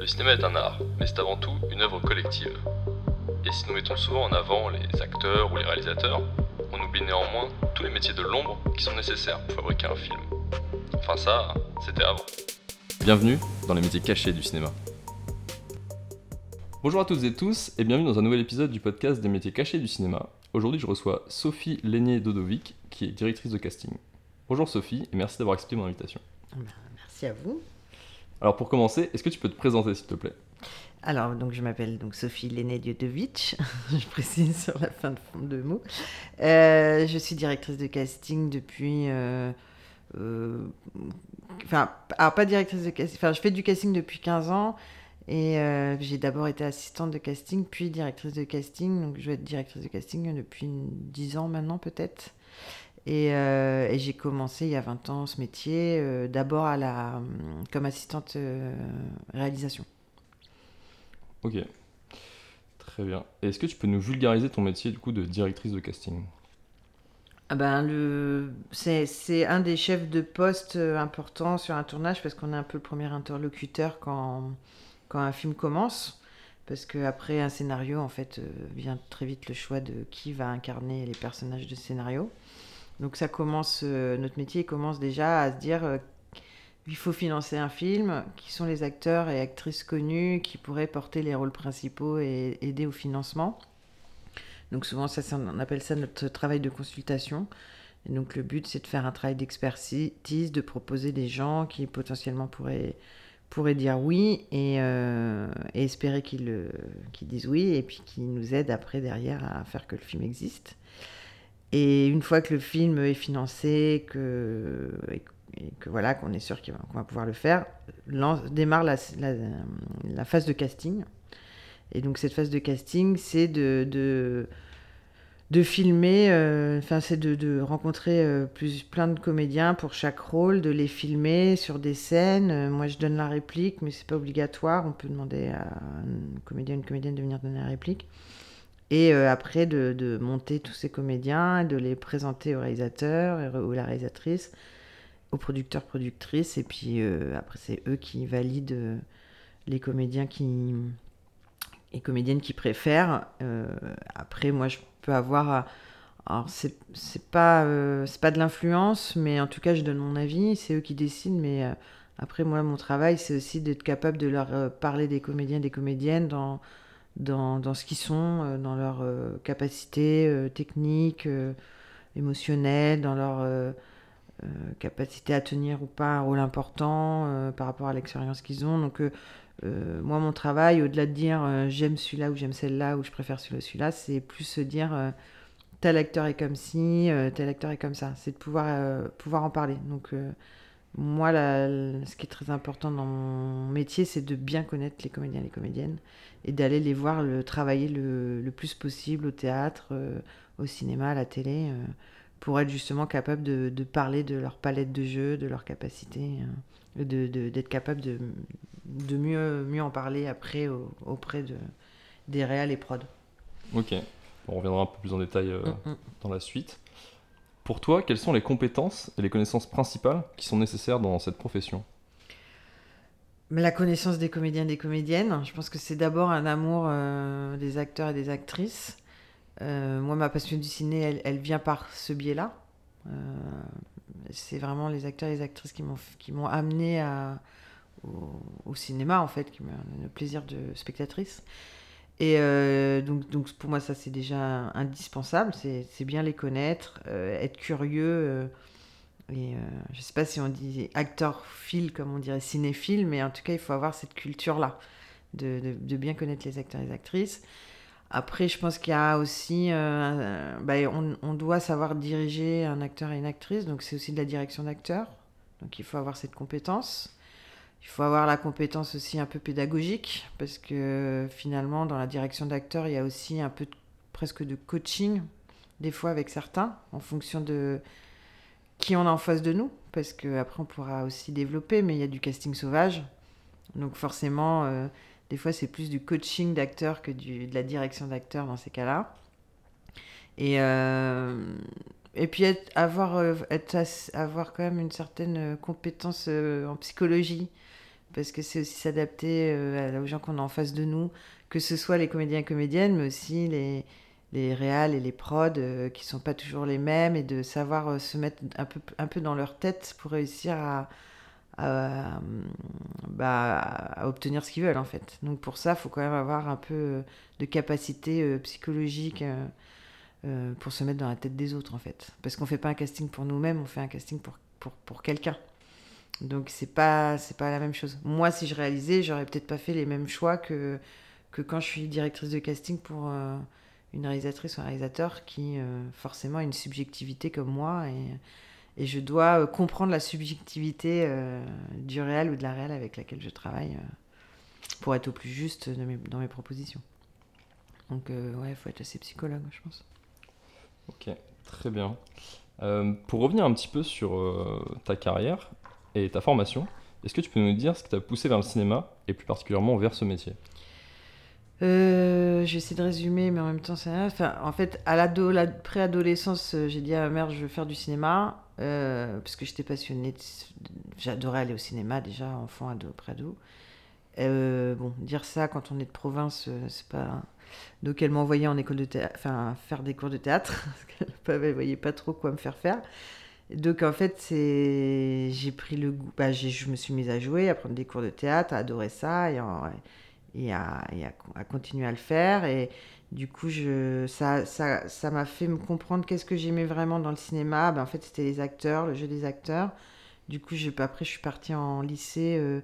Le cinéma est un art, mais c'est avant tout une œuvre collective. Et si nous mettons souvent en avant les acteurs ou les réalisateurs, on oublie néanmoins tous les métiers de l'ombre qui sont nécessaires pour fabriquer un film. Enfin ça, c'était avant. Bienvenue dans les métiers cachés du cinéma. Bonjour à toutes et tous et bienvenue dans un nouvel épisode du podcast des métiers cachés du cinéma. Aujourd'hui je reçois Sophie Lénier-Dodovic qui est directrice de casting. Bonjour Sophie et merci d'avoir accepté mon invitation. Ben, merci à vous. Alors pour commencer, est-ce que tu peux te présenter s'il te plaît? Alors, donc, je m'appelle donc Sophie Léné-Dieudovitch, je précise sur la fin de, de mots. Euh, je suis directrice de casting depuis. euh, euh, Enfin, pas directrice de casting, enfin, je fais du casting depuis 15 ans. Et j'ai d'abord été assistante de casting, puis directrice de casting. Donc, je vais être directrice de casting depuis 10 ans maintenant, peut-être. Et, euh, et j'ai commencé il y a 20 ans ce métier, euh, d'abord à la, hum, comme assistante euh, réalisation. Ok. Très bien. Est-ce que tu peux nous vulgariser ton métier du coup de directrice de casting? Ah ben, le... c'est, c'est un des chefs de poste euh, importants sur un tournage parce qu'on est un peu le premier interlocuteur quand, quand un film commence. Parce qu'après un scénario, en fait, euh, vient très vite le choix de qui va incarner les personnages de scénario. Donc ça commence, euh, notre métier commence déjà à se dire euh, il faut financer un film, qui sont les acteurs et actrices connus qui pourraient porter les rôles principaux et aider au financement? Donc souvent, ça, on appelle ça notre travail de consultation. Et donc le but, c'est de faire un travail d'expertise, de proposer des gens qui potentiellement pourraient, pourraient dire oui et, euh, espérer qu'ils qu'ils disent oui et puis qu'ils nous aident après derrière à faire que le film existe. Et une fois que le film est financé, que, voilà, qu'on est sûr qu'on va pouvoir le faire, démarre la, phase de casting. Et donc cette phase de casting, c'est de, filmer, euh, enfin c'est de, de rencontrer euh, plus, plein de comédiens pour chaque rôle, de les filmer sur des scènes. Euh, moi je donne la réplique, mais c'est pas obligatoire. On peut demander à un comédien, une comédienne de venir donner la réplique. Et euh, après de, de monter tous ces comédiens, de les présenter au réalisateur ou la réalisatrice, aux producteurs, productrices, et puis euh, après c'est eux qui valident euh, les comédiens qui et comédiennes qui préfèrent. Après, moi, je peux avoir. Alors, c'est pas, c'est pas de l'influence, mais en tout cas, je donne mon avis. C'est eux qui décident. Mais après, moi, mon travail, c'est aussi d'être capable de leur parler des comédiens, des comédiennes dans, dans, dans ce qu'ils sont, euh, dans leur euh, capacité euh, technique, émotionnelle, dans leur capacité à tenir ou pas un rôle important par rapport à l'expérience qu'ils ont. Donc, moi, mon travail, au-delà de dire j'aime celui-là ou j'aime celle-là ou je préfère celui-là, c'est plus se dire tel acteur est comme ci, tel acteur est comme ça. C'est de pouvoir, pouvoir en parler. Donc, moi, la- ce qui est très important dans mon métier, c'est de bien connaître les comédiens et les comédiennes et d'aller les voir le, travailler le, le plus possible au théâtre, euh, au cinéma, à la télé, euh, pour être justement capable de, de parler de leur palette de jeu, de leur capacité, euh, de- de- d'être capable de, de mieux, mieux en parler après au- auprès de, des réals et prod. Ok. On reviendra un peu plus en détail Mm, mm. dans la suite. Pour toi, quelles sont les compétences et les connaissances principales qui sont nécessaires dans cette profession? La connaissance des comédiens et des comédiennes, je pense que c'est d'abord un amour euh, des acteurs et des actrices. Euh, moi, ma passion du ciné, elle, vient par ce biais-là. Euh, c'est vraiment les acteurs et les actrices qui m'ont amené au, cinéma, en fait, qui m'ont le plaisir de spectatrice. Et euh, donc, donc, pour moi, ça, c'est déjà indispensable. C'est bien les connaître, euh, être curieux. euh, et euh, je sais pas si on dit acteur fil comme on dirait cinéphile, mais en tout cas, il faut avoir cette culture-là, de, de- bien connaître les acteurs et les actrices. Après, je pense qu'il y a aussi. bah, on, on doit savoir diriger un acteur et une actrice, donc c'est aussi de la direction d'acteur. Donc il faut avoir cette compétence. Il faut avoir la compétence aussi un peu pédagogique, parce que finalement, dans la direction d'acteur, il y a aussi un peu presque de coaching, des fois avec certains, en fonction de qui on a en face de nous, parce que après on pourra aussi développer, mais il y a du casting sauvage. Donc forcément, euh, des fois c'est plus du coaching d'acteur que du, de la direction d'acteur dans ces cas-là. Et, euh, et puis avoir, euh, avoir quand même une certaine euh, compétence euh, en psychologie, parce que c'est aussi s'adapter aux gens qu'on a en face de nous, que ce soit les comédiens et comédiennes, mais aussi les, les réals et les prods qui sont pas toujours les mêmes, et de savoir se mettre un peu, un peu dans leur tête pour réussir à, à, bah, à obtenir ce qu'ils veulent en fait. Donc pour ça, il faut quand même avoir un peu de capacité psychologique euh, pour se mettre dans la tête des autres en fait. Parce qu'on fait pas un casting pour nous-mêmes, on fait un casting pour, pour, pour quelqu'un. Donc c'est pas c'est pas la même chose. Moi, si je réalisais, j'aurais peut-être pas fait les mêmes choix que que quand je suis directrice de casting pour euh, une réalisatrice ou un réalisateur qui euh, forcément a une subjectivité comme moi et, et je dois comprendre la subjectivité du réel ou de la réelle avec laquelle je travaille pour être au plus juste dans mes propositions. Donc ouais, il faut être assez psychologue, je pense. Ok, très bien. Euh, pour revenir un petit peu sur euh, ta carrière et ta formation, est-ce que tu peux nous dire ce qui t'a poussé vers le cinéma et plus particulièrement vers ce métier? Euh, je vais essayer de résumer, mais en même temps, c'est enfin, En fait, à la préadolescence, j'ai dit à ma mère, je veux faire du cinéma, parce que j'étais passionnée. J'adorais aller au cinéma déjà, enfant, ado, préado. bon, dire ça quand on est de province, c'est pas donc elle m'envoyait en école de théâtre, enfin faire des cours de théâtre, parce qu'elle ne voyait pas trop quoi me faire faire. Donc en fait, c'est j'ai pris le goût, bah, je me suis mise à jouer, à prendre des cours de théâtre, à adorer ça et, et, à, à, continuer à le faire. Et du coup, je, ça, ça, ça m'a fait me comprendre qu'est-ce que j'aimais vraiment dans le cinéma. Ben, en fait, c'était les acteurs, le jeu des acteurs. Du coup, après, je suis partie en lycée euh,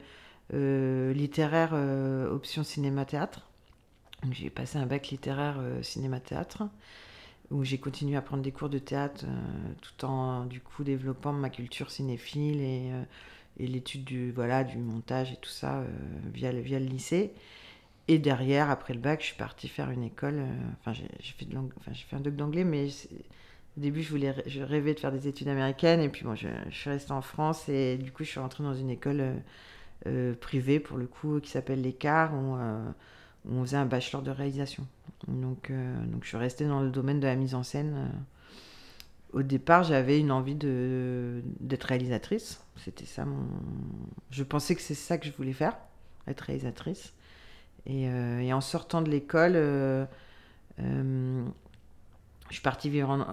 euh, littéraire euh, option cinéma-théâtre. J'ai passé un bac littéraire euh, cinéma-théâtre où j'ai continué à prendre des cours de théâtre euh, tout en du coup développant ma culture cinéphile et, euh, et l'étude du voilà du montage et tout ça via, le, via le lycée. Et derrière, après le bac, je suis partie faire une école. Enfin, j'ai fait, fait un doc d'anglais, mais au début, je, voulais, je rêvais de faire des études américaines. Et puis, bon, je, suis restée en France et du coup, je suis rentrée dans une école privée, pour le coup, qui s'appelle l'Écart, on faisait un bachelor de réalisation. Donc, euh, donc je suis restée dans le domaine de la mise en scène. Euh. Au départ, j'avais une envie d'être réalisatrice. C'était ça mon. Je pensais que c'est ça que je voulais faire, être réalisatrice. Et, euh, en sortant de l'école, je suis partie vivre en,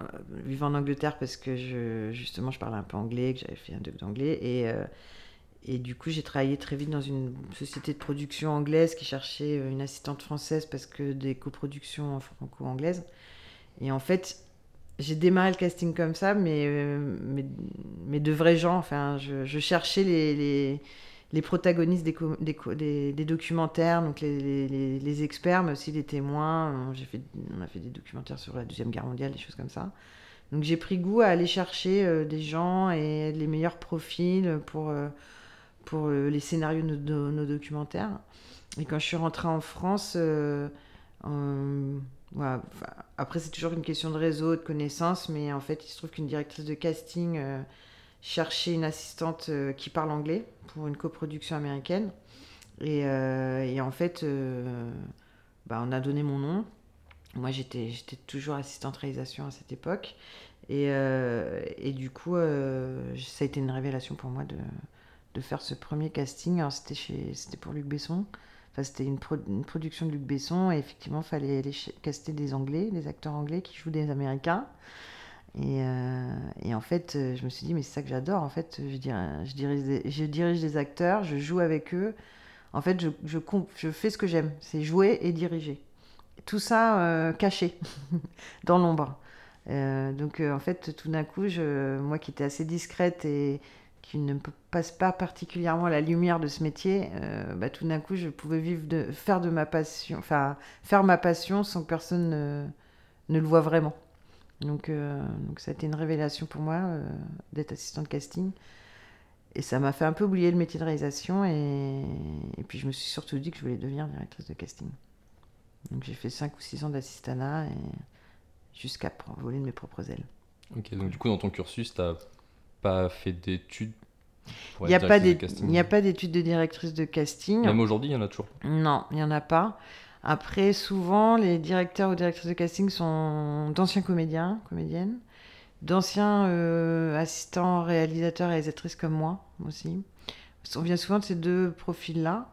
vivre en Angleterre parce que je, justement je parlais un peu anglais, que j'avais fait un doc d'anglais. Et et du coup, j'ai travaillé très vite dans une société de production anglaise qui cherchait euh, une assistante française parce que des coproductions franco-anglaises. Et en fait, j'ai démarré le casting comme ça, mais, euh, mais, de vrais gens. Enfin, je, cherchais les, les, les protagonistes des, des, des, documentaires, donc les, les, experts, mais aussi les témoins. J'ai fait, on a fait des documentaires sur la Deuxième Guerre mondiale, des choses comme ça. Donc j'ai pris goût à aller chercher euh, des gens et les meilleurs profils pour pour euh, les scénarios de nos, documentaires. Et quand je suis rentrée en France, euh, après c'est toujours une question de réseau, de connaissances, mais en fait il se trouve qu'une directrice de casting euh, cherchait une assistante qui parle anglais pour une coproduction américaine. Et, et en fait, bah, on a donné mon nom. Moi j'étais toujours assistante réalisation à cette époque. Et, et du coup, ça a été une révélation pour moi de, de faire ce premier casting. Alors, c'était, chez, c'était pour Luc Besson. Enfin, c'était une, production de Luc Besson. Et effectivement, il fallait aller caster des Anglais, des acteurs anglais qui jouent des Américains. Et, euh, et, en fait, euh, je me suis dit, mais c'est ça que j'adore. En fait, je, dirais, je, dirige des, je dirige des acteurs, je joue avec eux. En fait, je, je, je fais ce que j'aime, c'est jouer et diriger. Tout ça euh, caché, dans l'ombre. donc, en fait, tout d'un coup, je, moi qui étais assez discrète et, qui ne passe pas particulièrement la lumière de ce métier, euh, bah, tout d'un coup, je pouvais vivre de, faire de ma passion, enfin, faire ma passion sans que personne ne, le voit vraiment. Donc, euh, donc, ça a été une révélation pour moi euh, d'être assistante casting. Et ça m'a fait un peu oublier le métier de réalisation. Et, et, puis, je me suis surtout dit que je voulais devenir directrice de casting. Donc, j'ai fait 5 ou 6 ans d'assistanat jusqu'à voler de mes propres ailes. Ok, donc du coup, dans ton cursus, tu as pas fait d'études il n'y a, pas a pas d'études de directrice de casting. Même aujourd'hui, il y en a toujours Non, il n'y en a pas. Après, souvent, les directeurs ou directrices de casting sont d'anciens comédiens, comédiennes, d'anciens euh, assistants, réalisateurs, réalisatrices comme moi aussi. on vient souvent de ces deux profils-là.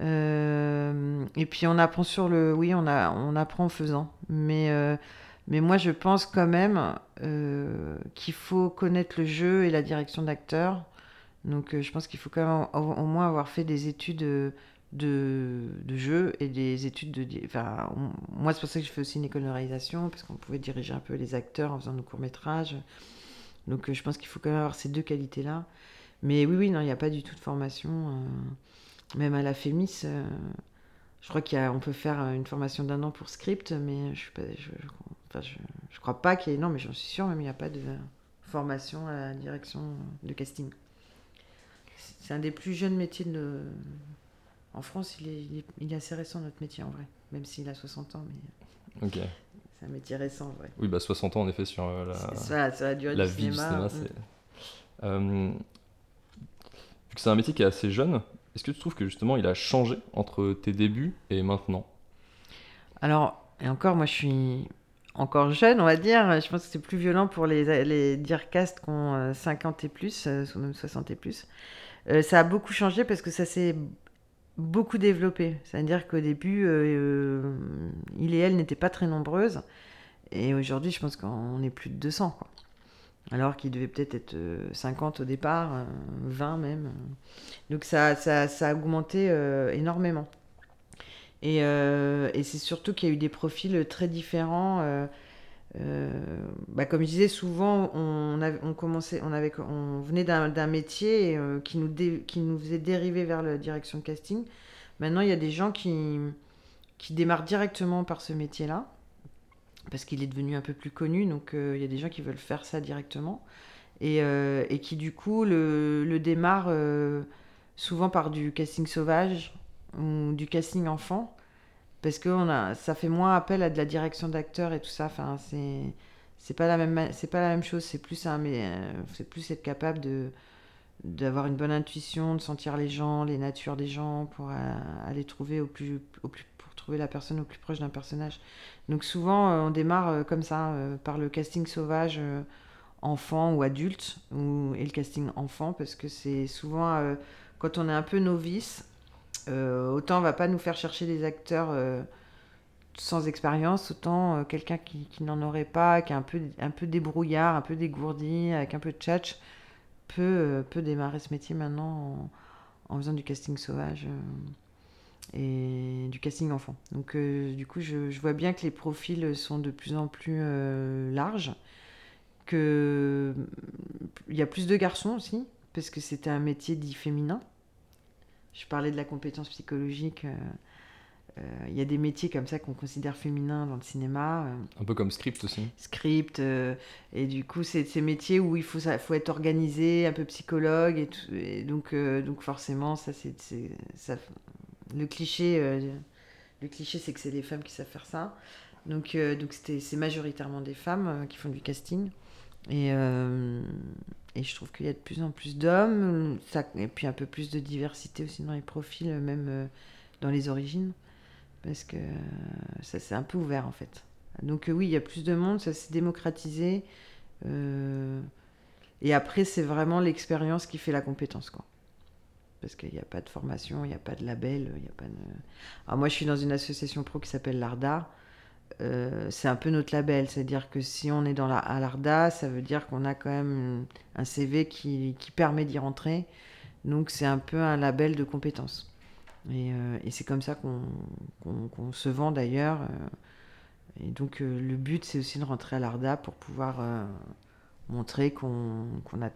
Euh, et puis on apprend sur le, oui, on, a, on apprend en faisant. Mais, euh, mais moi, je pense quand même euh, qu'il faut connaître le jeu et la direction d'acteur. Donc je pense qu'il faut quand même au, moins avoir fait des études de, de jeu et des études de... Enfin, moi, c'est pour ça que je fais aussi une école de réalisation, parce qu'on pouvait diriger un peu les acteurs en faisant nos courts-métrages. Donc je pense qu'il faut quand même avoir ces deux qualités-là. Mais oui, oui, non, il n'y a pas du tout de formation. Même à la FEMIS, euh, je crois qu'on peut faire une formation d'un an pour script, mais je ne je, enfin, je, je, crois pas qu'il y ait. Non, mais j'en suis sûre, même il n'y a pas de formation à la direction de casting. C'est un des plus jeunes métiers de. En France, il est, il est, il est assez récent, notre métier, en vrai. Même s'il a 60 ans, mais. Ok. C'est un métier récent, en vrai. Oui, bah 60 ans, en effet, sur euh, la, ça, ça a duré la du vie cinéma. du cinéma. Euh, vu que c'est un métier qui est assez jeune, est-ce que tu trouves que justement il a changé entre tes débuts et maintenant? Alors, et encore, moi je suis encore jeune, on va dire. Je pense que c'est plus violent pour les, les direcastes qui ont euh, 50 et plus, euh, ou même 60 et plus. Euh, ça a beaucoup changé parce que ça s'est beaucoup développé. C'est-à-dire qu'au début, euh, euh, il et elle n'étaient pas très nombreuses. Et aujourd'hui, je pense qu'on est plus de 200. Quoi. Alors qu'il devait peut-être être euh, 50 au départ, euh, 20 même. Donc ça, ça, ça a augmenté euh, énormément. Et, euh, et c'est surtout qu'il y a eu des profils très différents. euh, euh, bah, comme je disais, souvent, on, commençait, on, venait d'un métier qui, nous faisait dériver vers la direction de casting. Maintenant, il y a des gens qui, démarrent directement par ce métier-là, parce qu'il est devenu un peu plus connu. Donc, il y a des gens qui veulent faire ça directement. Et, qui, du coup, le, démarrent souvent par du casting sauvage ou du casting enfant parce que on a, ça fait moins appel à de la direction d'acteur et tout ça. Enfin, c'est c'est pas la même c'est pas la même chose. C'est plus un euh, c'est plus être capable de d'avoir une bonne intuition, de sentir les gens, les natures des gens pour euh, aller trouver au plus au plus pour trouver la personne au plus proche d'un personnage. Donc souvent euh, on démarre comme ça par le casting sauvage enfant ou adulte ou et le casting enfant parce que c'est souvent quand on est un peu novice autant on va pas nous faire chercher des acteurs euh, sans expérience, autant euh, quelqu'un qui, n'en aurait pas, qui est un peu, débrouillard, un peu dégourdi, avec un peu de tchatch, peut, euh, démarrer ce métier maintenant en, faisant du casting sauvage euh, et du casting enfant. Donc euh, du coup, je, vois bien que les profils sont de plus en plus euh, larges, que il y a plus de garçons aussi, parce que c'était un métier dit féminin. Je parlais de la compétence psychologique. euh, euh, Il y a des métiers comme ça qu'on considère féminins dans le cinéma, euh, Un peu comme script aussi. script, et du coup, c'est ces métiers où il faut, ça, faut être organisé, un peu psychologue, et, tout, et donc, donc forcément, ça, c'est, ça, le cliché, le cliché, c'est que c'est les femmes qui savent faire ça. Donc, euh, donc c'était, c'est majoritairement des femmes euh, qui font du casting. Et, euh, et je trouve qu'il y a de plus en plus d'hommes, et puis un peu plus de diversité aussi dans les profils, même euh, dans les origines, parce que euh, ça s'est un peu ouvert en fait. Donc oui, il y a plus de monde, ça s'est démocratisé. et après, c'est vraiment l'expérience qui fait la compétence, quoi. Parce qu'il n'y a pas de formation, il n'y a pas de label, il n'y a pas. Alors moi, je suis dans une association pro qui s'appelle l'ARDA. Euh, c'est un peu notre label, c'est-à-dire que si on est dans la, à l'ARDA, ça veut dire qu'on a quand même un CV qui, qui permet d'y rentrer. Donc c'est un peu un label de compétences. Et, euh, et c'est comme ça qu'on qu'on- qu'on se vend d'ailleurs. euh. Et donc euh, le but, c'est aussi de rentrer à l'ARDA pour pouvoir montrer qu'on qu'on a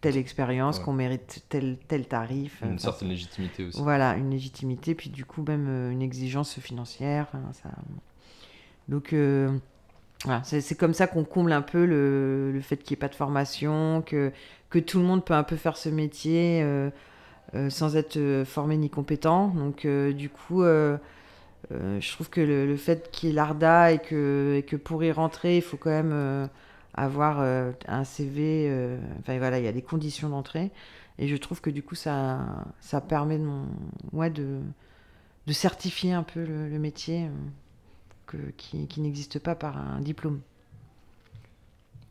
telle expérience, Ouais. qu'on mérite tel, tel tarif. Une Enfin, certaine légitimité aussi. voilà, une légitimité, puis du coup même une exigence financière. ça... Donc euh, voilà, c'est comme ça qu'on comble un peu le, fait qu'il n'y ait pas de formation, que, tout le monde peut un peu faire ce métier euh, euh, sans être formé ni compétent. Donc du coup, je trouve que le, fait qu'il y ait l'ARDA et que, pour y rentrer, il faut quand même avoir un CV, enfin voilà, il y a des conditions d'entrée. Et je trouve que du coup, ça, permet de, de, certifier un peu le, métier que, qui, qui n'existe pas par un diplôme.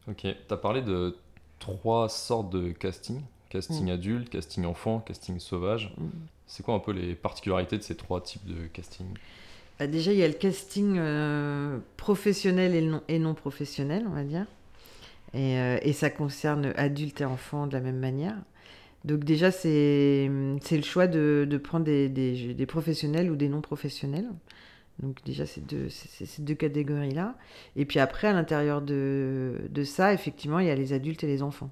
Ok, tu as parlé de trois sortes de casting casting Mm. adulte, casting enfant, casting sauvage. Mm. C'est quoi un peu les particularités de ces trois types de casting? Bah, déjà, il y a le casting euh, professionnel et non, et non professionnel, on va dire. Et, euh, et ça concerne adultes et enfants de la même manière. Donc déjà, c'est c'est le choix de, de prendre des, des, des professionnels ou des non professionnels. Donc déjà, c'est deux, ces deux catégories-là. Et puis après, à l'intérieur de, de ça, effectivement, il y a les adultes et les enfants.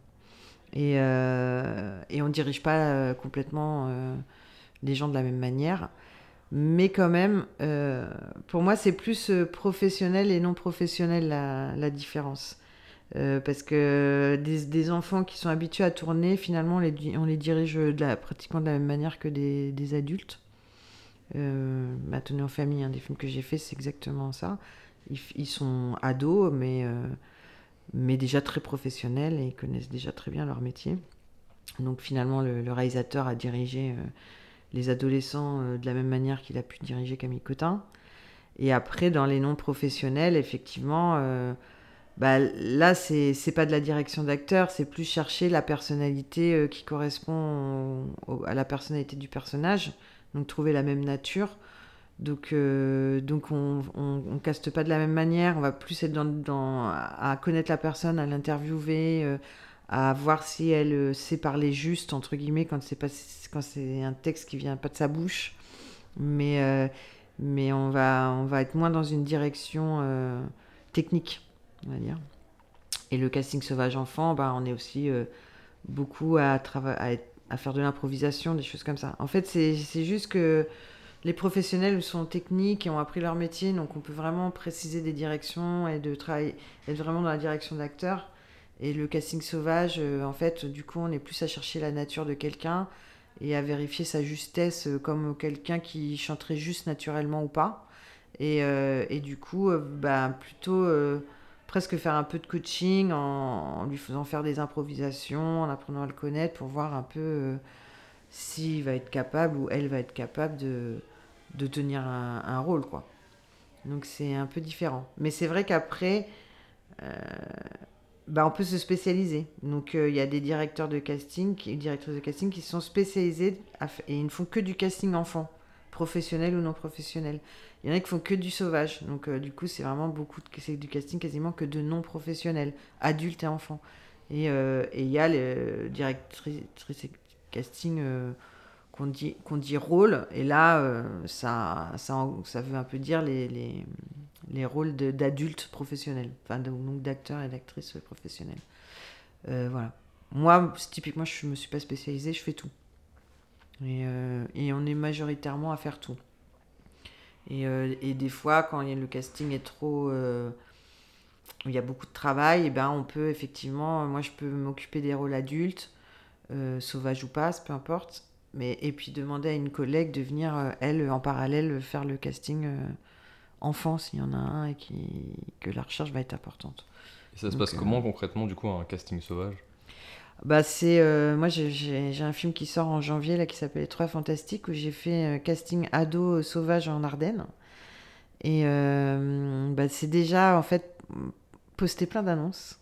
Et, euh, et on ne dirige pas euh, complètement euh, les gens de la même manière. Mais quand même, pour moi, c'est plus professionnel et non professionnel la, la différence. Parce que des, des enfants qui sont habitués à tourner, finalement, on les, on les dirige pratiquement de la même manière que des, des adultes. Euh, Tourner en famille, un des films que j'ai fait, c'est exactement ça. Ils, sont ados, mais, euh, mais déjà très professionnels et ils connaissent déjà très bien leur métier. Donc finalement, le, réalisateur a dirigé euh, les adolescents euh, de la même manière qu'il a pu diriger Camille Cotin. Et après, dans les non professionnels, effectivement, bah, là, c'est pas de la direction d'acteur, c'est plus chercher la personnalité qui correspond à la personnalité du personnage, trouver la même nature. Donc, euh, donc on, on, caste pas de la même manière, on va plus être dans, dans- à connaître la personne, à l'interviewer, euh, à voir si elle euh, sait parler juste, entre guillemets, quand c'est pas quand c'est un texte qui vient pas de sa bouche. Mais, mais on, va, on va être moins dans une direction technique, on va dire. Et le casting sauvage enfant, bah, on est aussi beaucoup à, à, être- à faire de l'improvisation, des choses comme ça. En fait, c'est juste que les professionnels sont techniques et ont appris leur métier, donc on peut vraiment préciser des directions et de travailler, être vraiment dans la direction d'acteur. Et le casting sauvage, euh, en fait, du coup, on est plus à chercher la nature de quelqu'un et à vérifier sa justesse euh, comme quelqu'un qui chanterait juste naturellement ou pas. Et, euh, et du coup, bah, plutôt presque faire un peu de coaching en, lui faisant faire des improvisations, en apprenant à le connaître pour voir un peu euh, s'il va être capable ou elle va être capable de, de tenir un, rôle, quoi. Donc c'est un peu différent. Mais c'est vrai qu'après, euh, bah, on peut se spécialiser. Donc euh, il y a des directeurs de casting, qui, directrices de casting qui sont fa- et ils ne font que du casting enfant, professionnel ou non professionnel. Il y en a qui font que du sauvage. Donc euh, du coup c'est vraiment beaucoup c'est du casting quasiment que de non professionnels, adultes et enfants. Et euh, il y a les directrices de casting euh, qu'on dit, qu'on dit rôle. Et là euh, ça, ça, ça veut un peu dire les, les, les rôles d'adultes professionnels, enfin donc d'acteurs et d'actrices professionnels. Euh, voilà. Moi, typiquement, je me suis pas spécialisée, je fais tout. Et, euh, et on est majoritairement à faire tout. Et, euh, et des fois, quand le casting est trop. euh, il y a beaucoup de travail, et ben on peut effectivement. Moi, je peux m'occuper des rôles adultes, euh, sauvages ou pas, peu importe. Mais, et puis demander à une collègue de venir, euh, elle, en parallèle, faire le casting euh, enfant s'il y en a un et qui, que la recherche va être importante. Et ça se Donc, passe comment concrètement du coup un casting sauvage? Bah euh, moi j'ai- un film qui sort en janvier là qui s'appelle Trois Fantastiques où j'ai fait casting ado euh, sauvage en Ardennes. Et euh, bah, c'est déjà en fait posté plein d'annonces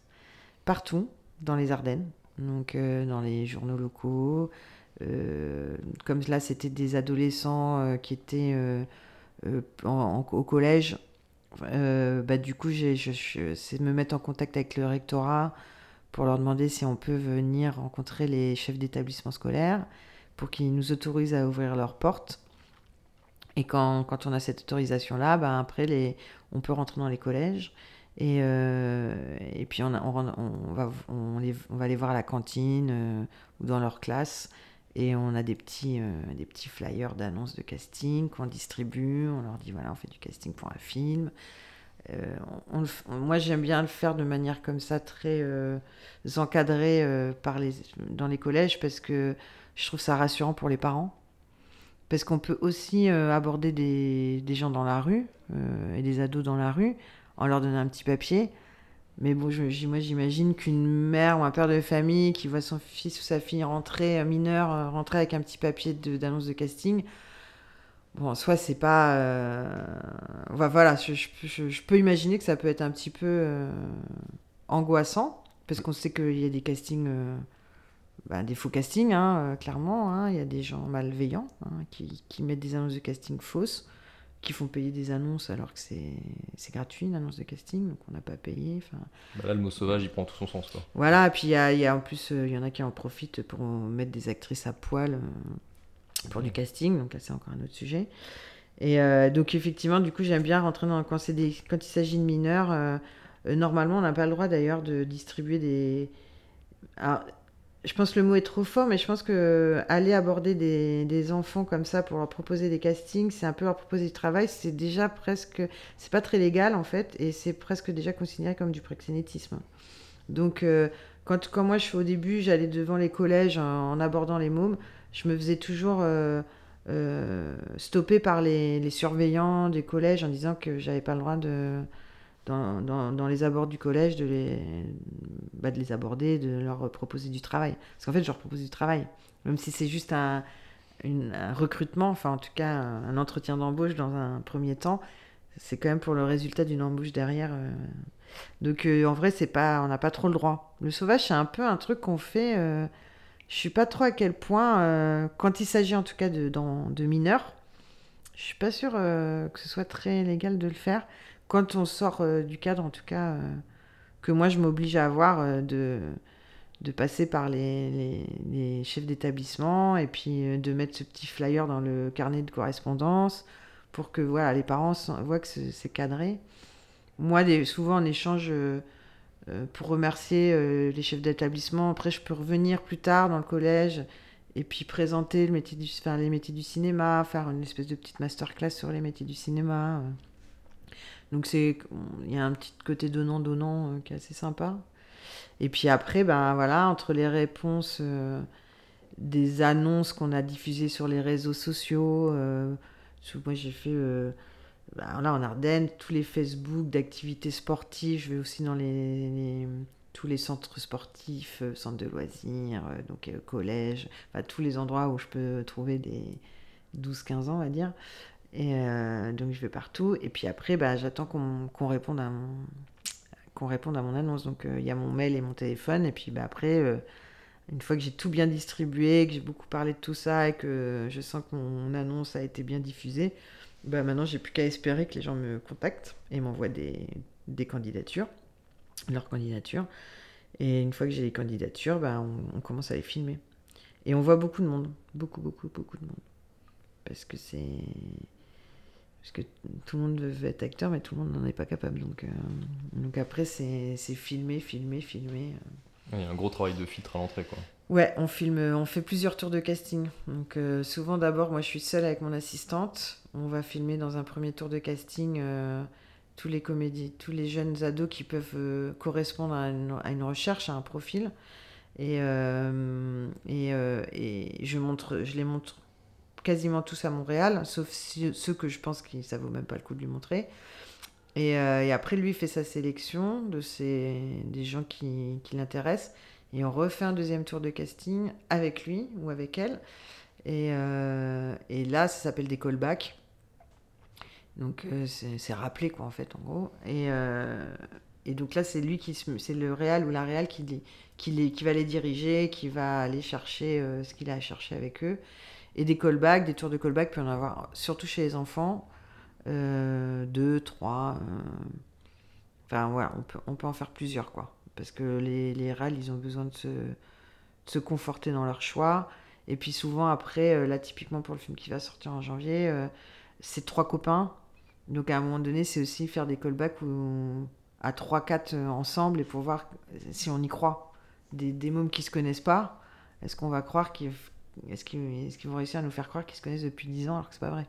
partout dans les Ardennes. Donc dans les journaux locaux comme là c'était des adolescents qui étaient en- en- au collège. Bah, du coup c'est me mettre en contact avec le rectorat pour leur demander si on peut venir rencontrer les chefs d'établissement scolaire pour qu'ils nous autorisent à ouvrir leurs portes. Et quand, on a cette autorisation-là, ben après, les, on peut rentrer dans les collèges. Et, euh, puis, on, va, on, les voir à la cantine euh, ou dans leur classe. Et on a des petits, euh, des petits flyers d'annonces de casting qu'on distribue. On leur dit voilà, on fait du casting pour un film. Euh, on- moi, j'aime bien le faire de manière comme ça, très euh, encadrée euh, par les, dans les collèges, parce que je trouve ça rassurant pour les parents. Parce qu'on peut aussi aborder des, des gens dans la rue, et des ados dans la rue, en leur donnant un petit papier. Mais bon, je- moi j'imagine qu'une mère ou un père de famille qui voit son fils ou sa fille rentrer, mineur, rentrer avec un petit papier d'annonce de, casting, bon, en soi c'est pas... euh, enfin, voilà, je, je- je- je peux imaginer que ça peut être un petit peu euh, angoissant, parce qu'on sait qu'il y a des castings euh, bah, des faux castings, hein, clairement. hein. Il y a des gens malveillants hein, qui, qui mettent des annonces de casting fausses, qui font payer des annonces alors que c'est gratuit, une annonce de casting, donc on n'a pas payé. Bah là, le mot sauvage, il prend tout son sens. Quoi. voilà, puis il y a, il y a en plus, il y en a qui en profitent pour mettre des actrices à poil pour du casting, donc là c'est encore un autre sujet. Et euh, donc effectivement, du coup, j'aime bien rentrer dans quand, des, quand il s'agit de mineurs. euh, euh, normalement, on n'a pas le droit d'ailleurs de distribuer des. Alors, je pense que le mot est trop fort, mais je pense que aller aborder des, des enfants comme ça pour leur proposer des castings, c'est un peu leur proposer du travail. C'est déjà presque, c'est pas très légal en fait, et c'est presque déjà considéré comme du proxénétisme. Donc, quand, moi je fais au début, j'allais devant les collèges en abordant les mômes, je me faisais toujours euh, euh, stopper par les, surveillants des collèges en disant que j'avais pas le droit de, dans, les abords du collège, de les, bah, de les aborder, de leur proposer du travail. Parce qu'en fait, je leur propose du travail. Même si c'est juste un, recrutement, enfin en tout cas un, entretien d'embauche dans un premier temps, c'est quand même pour le résultat d'une embauche derrière. euh. Donc en vrai, c'est pas, on n'a pas trop le droit. Le sauvage, c'est un peu un truc qu'on fait. Je suis pas trop à quel point, euh, quand il s'agit en tout cas de, dans- de mineurs, je suis pas sûre euh, que ce soit très légal de le faire. Quand on sort euh, du cadre, en tout cas, que moi je m'oblige à avoir de, de passer par les, les- chefs d'établissement et puis de mettre ce petit flyer dans le carnet de correspondance pour que voilà, les parents voient que c'est cadré. Moi, souvent en échange pour remercier euh, les chefs d'établissement, après je peux revenir plus tard dans le collège et puis présenter le métier du, enfin, les métiers du cinéma, faire une espèce de petite masterclass sur les métiers du cinéma. euh. Donc il y a un petit côté donnant-donnant euh, qui est assez sympa. Et puis après, ben voilà, entre les réponses euh, des annonces qu'on a diffusées sur les réseaux sociaux, euh, moi j'ai fait, euh, ben là en Ardennes, tous les Facebook d'activités sportives, je vais aussi dans les, tous les centres sportifs, euh, centres de loisirs, euh, donc euh, collèges, tous les endroits où je peux trouver des 12-15 ans, on va dire. Et donc je vais partout. Et puis après, bah, j'attends qu'on qu'on réponde à mon qu'on réponde à mon annonce. Donc il y a mon mail et mon téléphone. Et puis bah, après, une fois que j'ai tout bien distribué, que j'ai beaucoup parlé de tout ça et que je sens que mon annonce a été bien diffusée, bah, maintenant j'ai plus qu'à espérer que les gens me contactent et m'envoient des, des candidatures, leurs candidatures. Et une fois que j'ai les candidatures, bah, on, on commence à les filmer. Et on voit beaucoup de monde. Beaucoup, beaucoup, beaucoup de monde. Parce que c'est. Parce que tout le monde veut être acteur, mais tout le monde n'en est pas capable. Donc, euh, donc après, c'est c'est filmer, filmer, filmer. Il y a un gros travail de filtre à l'entrée. quoi. Ouais, on filme, on fait plusieurs tours de casting. Donc euh, souvent d'abord, moi je suis seule avec mon assistante. On va filmer dans un premier tour de casting euh, tous les comédies, tous les jeunes ados qui peuvent euh, correspondre à une, recherche, à un profil. Et, euh, je, montre, les montre quasiment tous à Montréal, sauf ceux que je pense que ça vaut même pas le coup de lui montrer. Et, après, lui fait sa sélection de ses, des gens qui, l'intéressent. Et on refait un deuxième tour de casting avec lui ou avec elle. Et, et là, ça s'appelle des callbacks. Donc euh, c'est rappelé quoi en fait en gros. Et, euh, et donc là c'est lui qui c'est le réal ou la réal qui, qui, qui va les diriger, qui va aller chercher euh, ce qu'il a à chercher avec eux. Et des callbacks, des tours de callbacks, peut en avoir surtout chez les enfants. Deux, trois. Enfin voilà, on peut, on peut en faire plusieurs quoi. Parce que les, les RAL, ils ont besoin de se, de se conforter dans leur choix. Et puis souvent après, là typiquement pour le film qui va sortir en janvier, c'est trois copains. Donc à un moment donné, c'est aussi faire des callbacks à 3-4 ensemble et pour voir si on y croit. Des, des mômes qui se connaissent pas, est-ce qu'on va croire qu'ils vont réussir à nous faire croire qu'ils se connaissent depuis 10 ans alors que c'est pas vrai?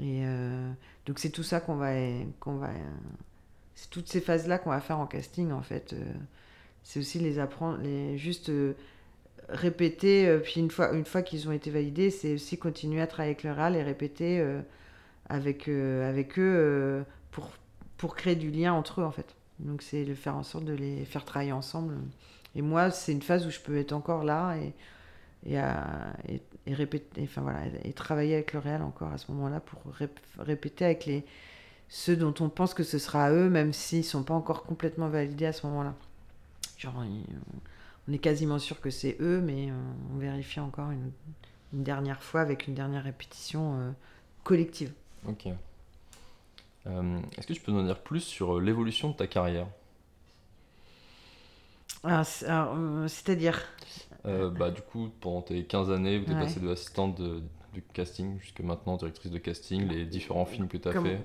Et euh, donc c'est tout ça qu'on va va c'est toutes ces phases là qu'on va faire en casting en fait. Euh, c'est aussi les apprendre, les juste euh, répéter. euh, puis une fois une fois qu'ils ont été validés, c'est aussi continuer à travailler avec le RAL et répéter euh, avec euh, avec eux euh, pour pour créer du lien entre eux en fait. Donc c'est de faire en sorte de les faire travailler ensemble. Et moi, c'est une phase où je peux être encore là et et, et, répéter, enfin voilà, et travailler avec le réel encore à ce moment-là pour rép- répéter avec les ceux dont on pense que ce sera eux, même s'ils sont pas encore complètement validés à ce moment-là. Genre, on est quasiment sûr que c'est eux, mais on vérifie encore une, dernière fois avec une dernière répétition collective. Ok. Est-ce que tu peux nous en dire plus sur l'évolution de ta carrière? Ah, C'est-à-dire? Bah, Du coup, pendant tes 15 années, tu es passé de assistante de, du casting jusqu'à maintenant directrice de casting, les différents films que tu as fait.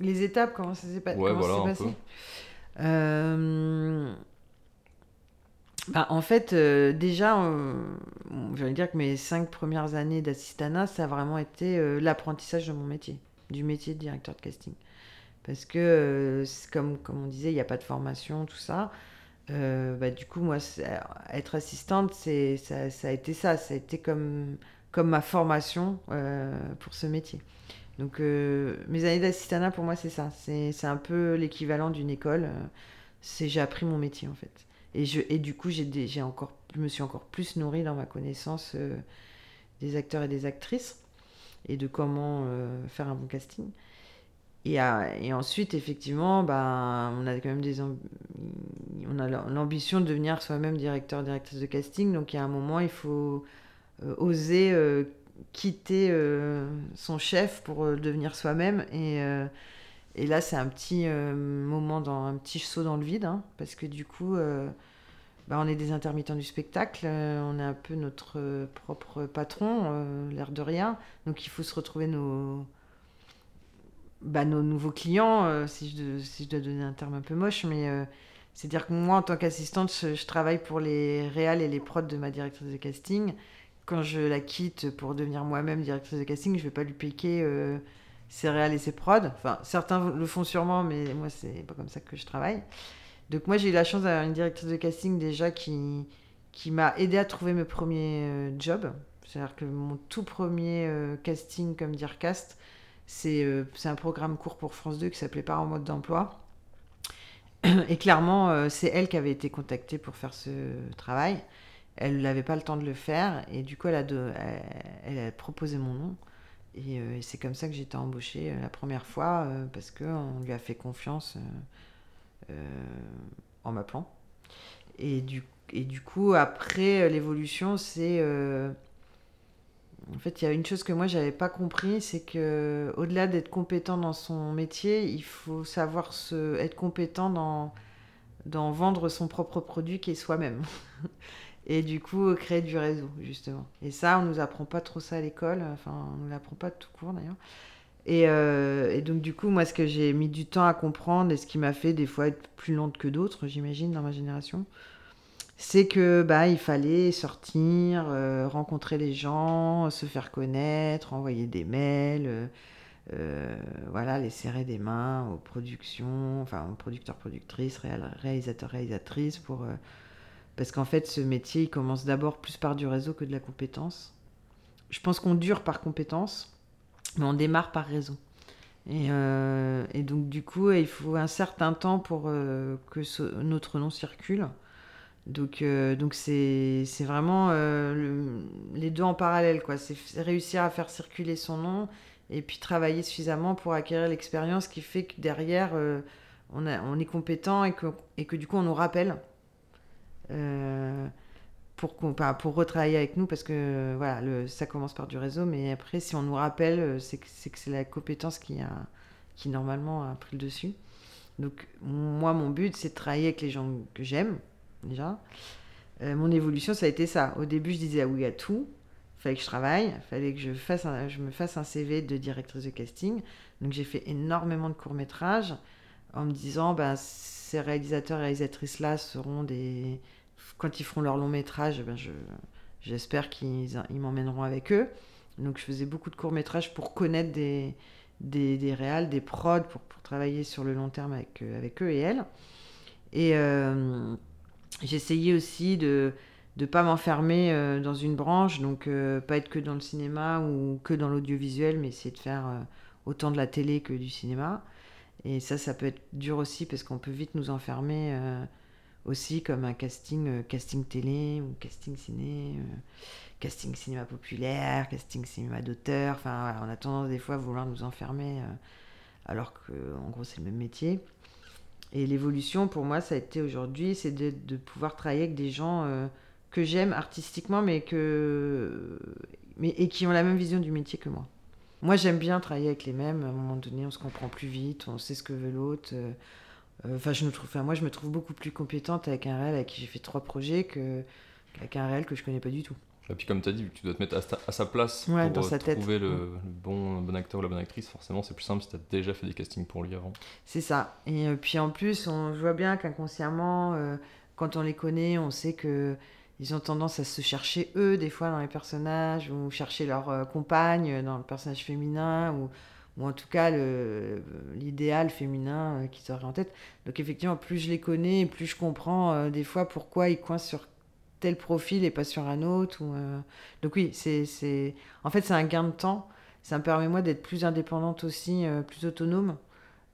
Les étapes, comment ça s'est pas... ouais, voilà, passé euh... bah, En fait, euh, déjà, je vais dire que mes cinq premières années d'assistanat, ça a vraiment été euh, l'apprentissage de mon métier, du métier de directeur de casting. Parce que, euh, comme, comme on disait, il n'y a pas de formation, tout ça. bah, du coup, moi, être assistante, c'est, ça, ça, a été ça. Ça a été comme comme ma formation euh, pour ce métier. Donc euh, mes années d'assistanat pour moi c'est ça, c'est un peu l'équivalent d'une école. Euh, c'est j'ai appris mon métier en fait. Et, je, et du coup j'ai encore, je me suis encore plus nourrie dans ma connaissance des acteurs et des actrices et de comment faire un bon casting. Et, et, ensuite, effectivement, bah, on a quand même des on a l'ambition de devenir soi-même directeur, directrice de casting. Donc, il y a un moment, il faut euh, oser euh, quitter euh, son chef pour devenir soi-même. Et, et, là, c'est un petit moment, dans, un petit saut dans le vide, hein, parce que du coup, bah, on est des intermittents du spectacle, on est un peu notre propre patron, l'air de rien. Donc il faut se retrouver nos, bah, nos nouveaux clients, si, je, dois donner un terme un peu moche, mais c'est-à-dire que moi, en tant qu'assistante, je, travaille pour les réals et les prods de ma directrice de casting quand je la quitte pour devenir moi-même directrice de casting, je vais pas lui piquer euh, ses réals et ses prods. Enfin, certains le font sûrement, mais moi, c'est pas comme ça que je travaille. Donc, moi, j'ai eu la chance d'avoir une directrice de casting déjà qui, qui m'a aidé à trouver mes premiers euh, jobs. C'est-à-dire que mon tout premier euh, casting comme Direcast, c'est un programme court pour France 2 qui s'appelait Pas en mode d'emploi. Et clairement, c'est elle qui avait été contactée pour faire ce travail elle n'avait pas le temps de le faire et du coup elle a, elle, a proposé mon nom euh, et, c'est comme ça que j'ai été embauchée euh, la première fois euh, parce qu'on lui a fait confiance en m'appelant et du, coup après l'évolution c'est en fait il y a une chose que moi j'avais pas compris c'est que au-delà d'être compétent dans son métier il faut savoir se, être compétent dans dans vendre son propre produit qui est soi-même et du coup créer du réseau justement. Et ça, on nous apprend pas trop ça à l'école, enfin on nous l'apprend pas tout court d'ailleurs. Et, euh, et, donc du coup, moi, ce que j'ai mis du temps à comprendre et ce qui m'a fait des fois être plus lente que d'autres, j'imagine, dans ma génération, c'est que bah il fallait sortir, euh, rencontrer les gens, se faire connaître, envoyer des mails. Euh, voilà, les serrer des mains aux productions, enfin aux producteurs, productrices, réalisateurs, réalisatrices pour, parce qu'en fait, ce métier, il commence d'abord plus par du réseau que de la compétence. Je pense qu'on dure par compétence, mais on démarre par. Et, euh, donc, du coup, il faut un certain temps pour euh, que notre nom circule. Donc, euh, donc c'est, vraiment les deux en parallèle. quoi. C'est réussir à faire circuler son nom et puis travailler suffisamment pour acquérir l'expérience qui fait que derrière, on, est compétent et et que du coup, on nous rappelle pour, pour retravailler avec nous parce que voilà, le, ça commence par du réseau, mais après, si on nous rappelle, euh, c'est que c'est la compétence qui, a, qui normalement a pris le dessus. Donc, moi, mon but, c'est de travailler avec les gens que j'aime, déjà. Euh, mon évolution, ça a été ça. Au début, je disais ah oui à tout. Fallait que je travaille, il fallait que je, fasse je me fasse un CV de directrice de casting. Donc, j'ai fait énormément de courts-métrages en me disant ben, ces réalisateurs et réalisatrices-là seront des, quand ils feront leur long métrage, ben je, j'espère qu'ils m'emmèneront avec eux. Donc je faisais beaucoup de courts métrages pour connaître des, des, des réals, des prods, pour, pour, travailler sur le long terme avec, euh, avec eux et elles. Et euh, j'essayais aussi de ne pas m'enfermer euh, dans une branche, donc pas être que dans le cinéma ou que dans l'audiovisuel, mais essayer de faire autant de la télé que du cinéma. Et ça, ça peut être dur aussi parce qu'on peut vite nous enfermer aussi comme un casting, euh, casting télé ou casting ciné, euh, casting cinéma populaire, casting cinéma d'auteur. Enfin, on a tendance des fois à vouloir nous enfermer, euh, alors que en gros c'est le même métier. Et l'évolution, pour moi, ça a été aujourd'hui, c'est de, de pouvoir travailler avec des gens que j'aime artistiquement, mais, que, mais et qui ont la même vision du métier que moi. Moi, j'aime bien travailler avec les mêmes. À un moment donné, on se comprend plus vite, on sait ce que veut l'autre. Euh, Enfin, je me trouve, enfin, moi, je me trouve beaucoup plus compétente avec un réel avec qui j'ai fait trois projets que qu'avec un réel que je connais pas du tout. Et puis comme tu as dit, vu que tu dois te mettre à, sa- à sa place Ouais, pour dans sa euh, tête. trouver le, le bon, bon acteur ou la bonne actrice, forcément c'est plus simple si tu as déjà fait des castings pour lui avant. C'est ça. Et euh, puis en plus, on je vois bien qu'inconsciemment, euh, quand on les connaît, on sait que ils ont tendance à se chercher eux des fois dans les personnages ou chercher leur euh, compagne dans le personnage féminin ou, ou en tout cas l'idéal féminin euh, qu'ils auraient en tête. Donc effectivement, plus je les connais, plus je comprends euh, des fois pourquoi ils coincent sur tel profil et pas sur un autre. Ou, euh, Donc oui, c'est, en fait c'est un gain de temps. Ça me permet moi d'être plus indépendante aussi, plus autonome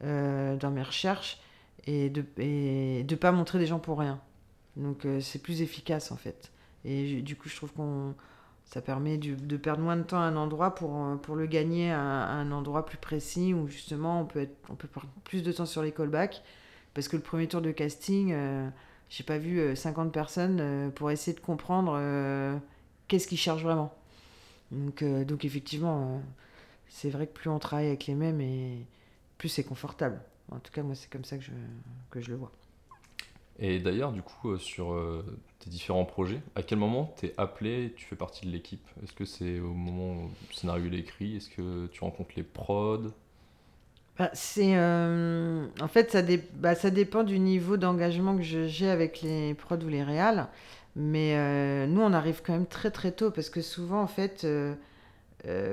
dans mes recherches et de et de pas montrer des gens pour rien. Donc c'est plus efficace en fait. Et du coup, je trouve qu'on ça permet de perdre moins de temps à un endroit pour, euh, pour le gagner à, un endroit plus précis où justement on peut, être, on peut perdre plus de temps sur les callbacks. Parce que le premier tour de casting, euh, j'ai pas vu euh, 50 personnes euh, pour essayer de comprendre euh, qu'est-ce qu'ils cherchent vraiment. Donc, euh, donc effectivement, euh, c'est vrai que plus on travaille avec les mêmes, et plus c'est confortable. En tout cas, moi, c'est comme ça que je, que je le vois. Et d'ailleurs, du coup, euh, sur euh, tes différents projets, à quel moment t'es appelé, tu fais partie de l'équipe? Est-ce que c'est au moment où le scénario est écrit? Est-ce que tu rencontres les prods? Bah, euh, en fait, bah, ça dépend du niveau d'engagement que j'ai avec les prods ou les réals. Mais euh, nous, on arrive quand même très très tôt parce que souvent, en fait, euh,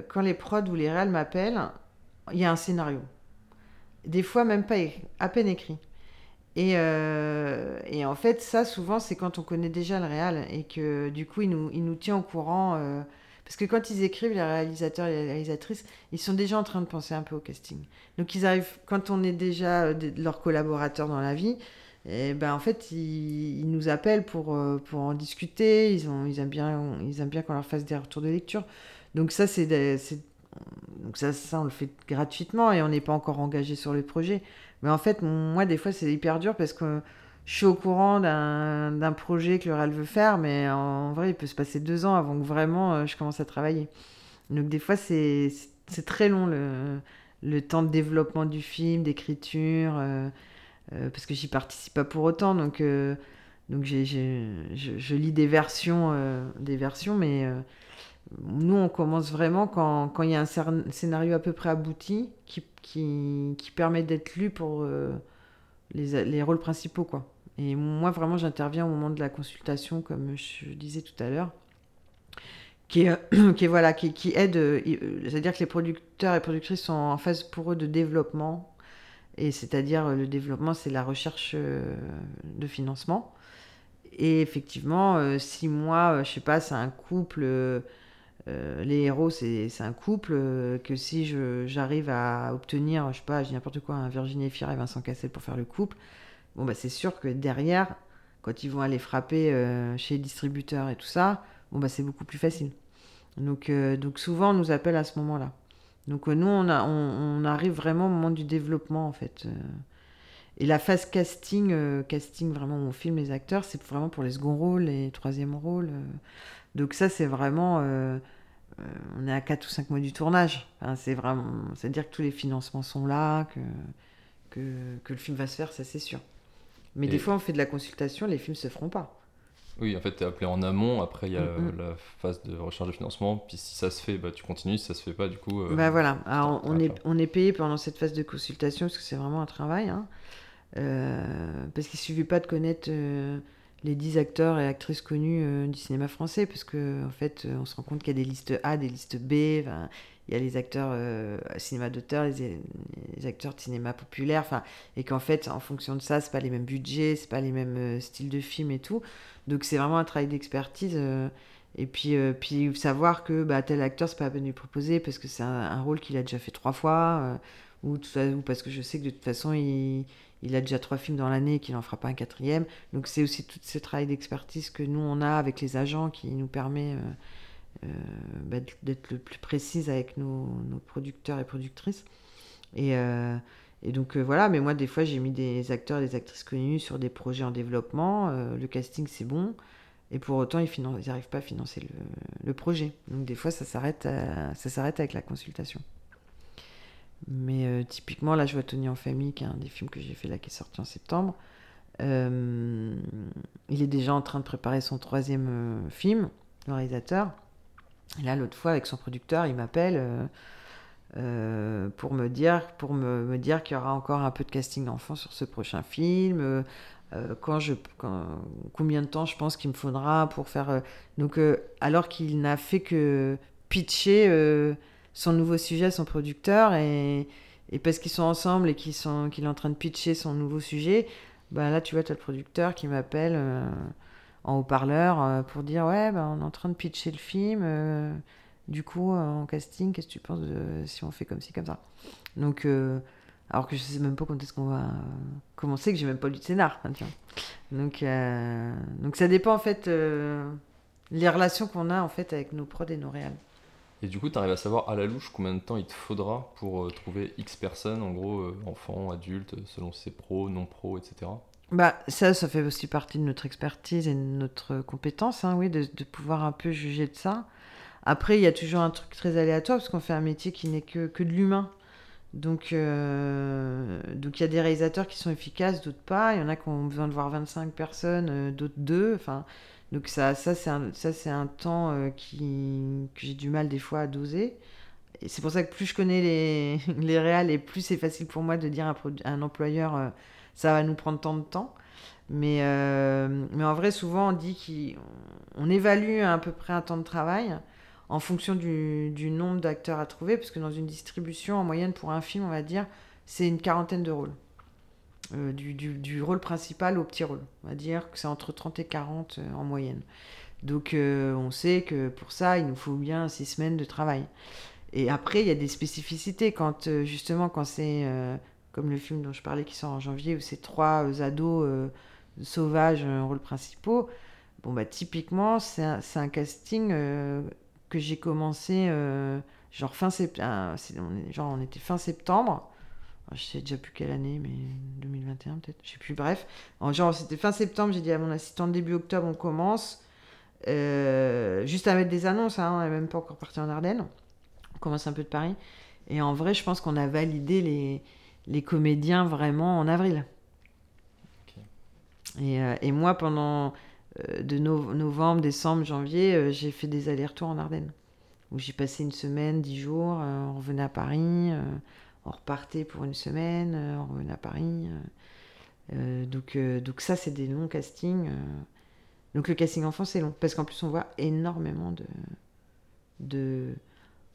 quand les prods ou les réals m'appellent, il y a un scénario. Des fois, même pas à peine écrit. Et, euh, et en fait, ça, souvent, c'est quand on connaît déjà le réal et que du coup, il nous, il nous tient au courant. euh, parce que quand ils écrivent, les réalisateurs et les réalisatrices, ils sont déjà en train de penser un peu au casting. Donc ils arrivent, quand on est déjà euh, leurs collaborateurs dans la vie, et ben en fait ils, ils nous appellent pour, pour en discuter, ils, ont, ils aiment bien, ils aiment bien qu'on leur fasse des retours de lecture. Donc ça c'est- donc ça, ça on le fait gratuitement et on n'est pas encore engagé sur le projet. Mais en fait moi des fois c'est hyper dur parce que je suis au courant d'un projet que le veut faire, mais en vrai il peut se passer deux ans avant que vraiment euh, je commence à travailler. Donc des fois c'est très long le le temps de développement du film, d'écriture, euh, euh, parce que j'y participe pas pour autant, donc, donc j'ai, j'ai- je, je lis des versions, des versions, mais nous on commence vraiment quand quand il y a un scénario à peu près abouti qui, qui, qui permet d'être lu pour euh, les, les rôles principaux, quoi. Et moi vraiment j'interviens au moment de la consultation, comme je disais tout à l'heure qui qui voilà qui, qui aide euh, c'est-à-dire que les producteurs et productrices sont en phase pour eux de développement et c'est-à-dire le développement c'est la recherche euh, de financement et effectivement si moi je sais pas c'est un couple euh, les héros c'est un couple euh, que si j'arrive à obtenir je sais pas n'importe quoi un Virginie Fira et Vincent Cassel pour faire le couple bon bah c'est sûr que derrière quand ils vont aller frapper euh, chez les distributeurs et tout ça bon bah c'est beaucoup plus facile. Donc, donc souvent on nous appelle à ce moment-là. Donc nous on, on, on arrive vraiment au moment du développement en fait. Et la phase casting, casting vraiment où on filme les acteurs, c'est vraiment pour les seconds rôles, les troisièmes rôles. Donc ça c'est vraiment, euh, euh, on est à 4 ou 5 mois du tournage. Enfin, c'est vraiment, c'est-à-dire que tous les financements sont là, que, que, que le film va se faire, ça c'est sûr. Mais Et- des fois on fait de la consultation, les films se feront pas. Oui, en fait, t'es appelé en amont, après il y a Mm, mm. la phase de recherche de financement, puis si ça se fait, bah, tu continues, si ça se fait pas, du coup... euh, Bah voilà, Alors, on, est, on est payé pendant cette phase de consultation parce que c'est vraiment un travail. hein. Euh, parce qu'il suffit pas de connaître euh, les 10 acteurs et actrices connus euh, du cinéma français, parce que en fait, euh, on se rend compte qu'il y a des listes A, des listes B. Il y a les acteurs euh, cinéma d'auteur, les, les acteurs de cinéma populaire, enfin, et qu'en fait, en fonction de ça, c'est pas les mêmes budgets, c'est pas les mêmes styles de films et tout. Donc c'est vraiment un travail d'expertise. et puis, puis savoir que bah, tel acteur, c'est pas la peine de lui proposer parce que c'est un, un rôle qu'il a déjà fait trois fois, ou, tout ça- ou parce que je sais que de toute façon, il, il a déjà trois films dans l'année et qu'il n'en fera pas un quatrième. Donc c'est aussi tout ce travail d'expertise que nous, on a avec les agents qui nous permet euh, euh, bah, d'être le plus précise avec nos, producteurs et productrices. Et, euh, Et donc voilà, mais moi des fois j'ai mis des acteurs, des actrices connus sur des projets en développement. le casting c'est bon, et pour autant ils n'arrivent pas à financer le, projet. Donc des fois ça s'arrête avec la consultation. Mais typiquement là je vois Tony en famille, qui est un des films que j'ai fait là qui est sorti en septembre. il est déjà en train de préparer son troisième film, le réalisateur. Et là, l'autre fois, avec son producteur, il m'appelle euh, euh, pour me dire, pour me, dire qu'il y aura encore un peu de casting d'enfants sur ce prochain film. Euh, combien de temps je pense qu'il me faudra pour faire. donc, alors qu'il n'a fait que pitcher son nouveau sujet à son producteur et, et parce qu'ils sont ensemble et qu'il est en train de pitcher son nouveau sujet, bah là, tu vois, tu as le producteur qui m'appelle en haut-parleur euh, pour dire ouais ben, on est en train de pitcher le film euh, du coup euh, en casting qu'est-ce que tu penses de, si on fait comme ci comme ça? Donc alors que je sais même pas quand est-ce qu'on va commencer que j'ai même pas lu de scénar donc donc ça dépend en fait les relations qu'on a en fait avec nos prods et nos réals et du coup, tu arrives à savoir à la louche combien de temps il te faudra pour trouver X personnes, en gros, enfants, adultes, selon si c'est pro, non pro, etc. Bah, ça, ça fait aussi partie de notre expertise et de notre compétence, hein, oui, de, pouvoir un peu juger de ça. Après, il y a toujours un truc très aléatoire parce qu'on fait un métier qui n'est que, que de l'humain. Donc, euh, donc il y a des réalisateurs qui sont efficaces, d'autres pas. Il y en a qui ont besoin de voir 25 personnes, euh, d'autres deux. Enfin, donc ça, ça c'est un, temps euh, qui, que j'ai du mal des fois à doser. Et c'est pour ça que plus je connais les, les et plus c'est facile pour moi de dire à un, employeur ça va nous prendre tant de temps. Mais, euh, mais en vrai, souvent, on dit qu'on évalue à, peu près un temps de travail en fonction du, du nombre d'acteurs à trouver, parce que dans une distribution, en moyenne, pour un film, on va dire, c'est une quarantaine de rôles. Euh, du, du, rôle principal au petit rôle. On va dire que c'est entre 30 et 40 euh, en moyenne. Donc on sait que pour ça, il nous faut bien 6 semaines de travail. Et après, il y a des spécificités. Quand justement, quand c'est comme le film dont je parlais qui sort en janvier, où c'est trois euh, ados euh, sauvages en rôle principaux. Bon, bah, typiquement, c'est un, casting euh, que j'ai commencé genre fin. Genre, on était fin septembre. Je sais déjà plus quelle année, mais 2021 peut-être. Je sais plus, bref. En, genre, c'était fin septembre, j'ai dit à mon assistant début octobre, on commence. juste à mettre des annonces, hein, on n'est même pas encore parti en Ardennes. On commence un peu de Paris. Et en vrai, je pense qu'on a validé les, les comédiens vraiment en avril. Et, euh, et, moi, pendant euh, de novembre, décembre, janvier, euh, j'ai fait des allers-retours en Ardennes. Où j'ai passé une semaine, dix jours, on revenait à Paris, on repartait pour une semaine, on revenait à Paris. donc, donc ça, c'est des longs castings. Donc le casting enfant, c'est long. Parce qu'en plus, on voit énormément de... de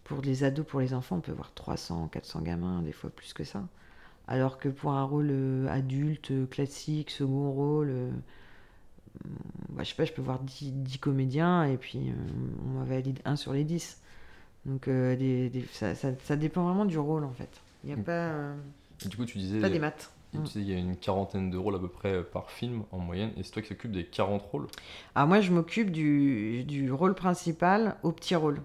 pour les ados, pour les enfants, on peut voir 300, 400 gamins, des fois plus que ça. Alors que pour un rôle euh, adulte, euh, classique, second rôle, euh, bah, je sais pas, je peux voir 10, comédiens et puis on m'a valide un sur les 10. Donc ça, dépend vraiment du rôle en fait. Il n'y a pas, du coup, tu disais, pas des maths. Tu mm. disais, il y a une quarantaine de rôles à peu près par film en moyenne, et c'est toi qui s'occupe des 40 rôles? Ah, moi je m'occupe du, du, rôle principal au petit rôle.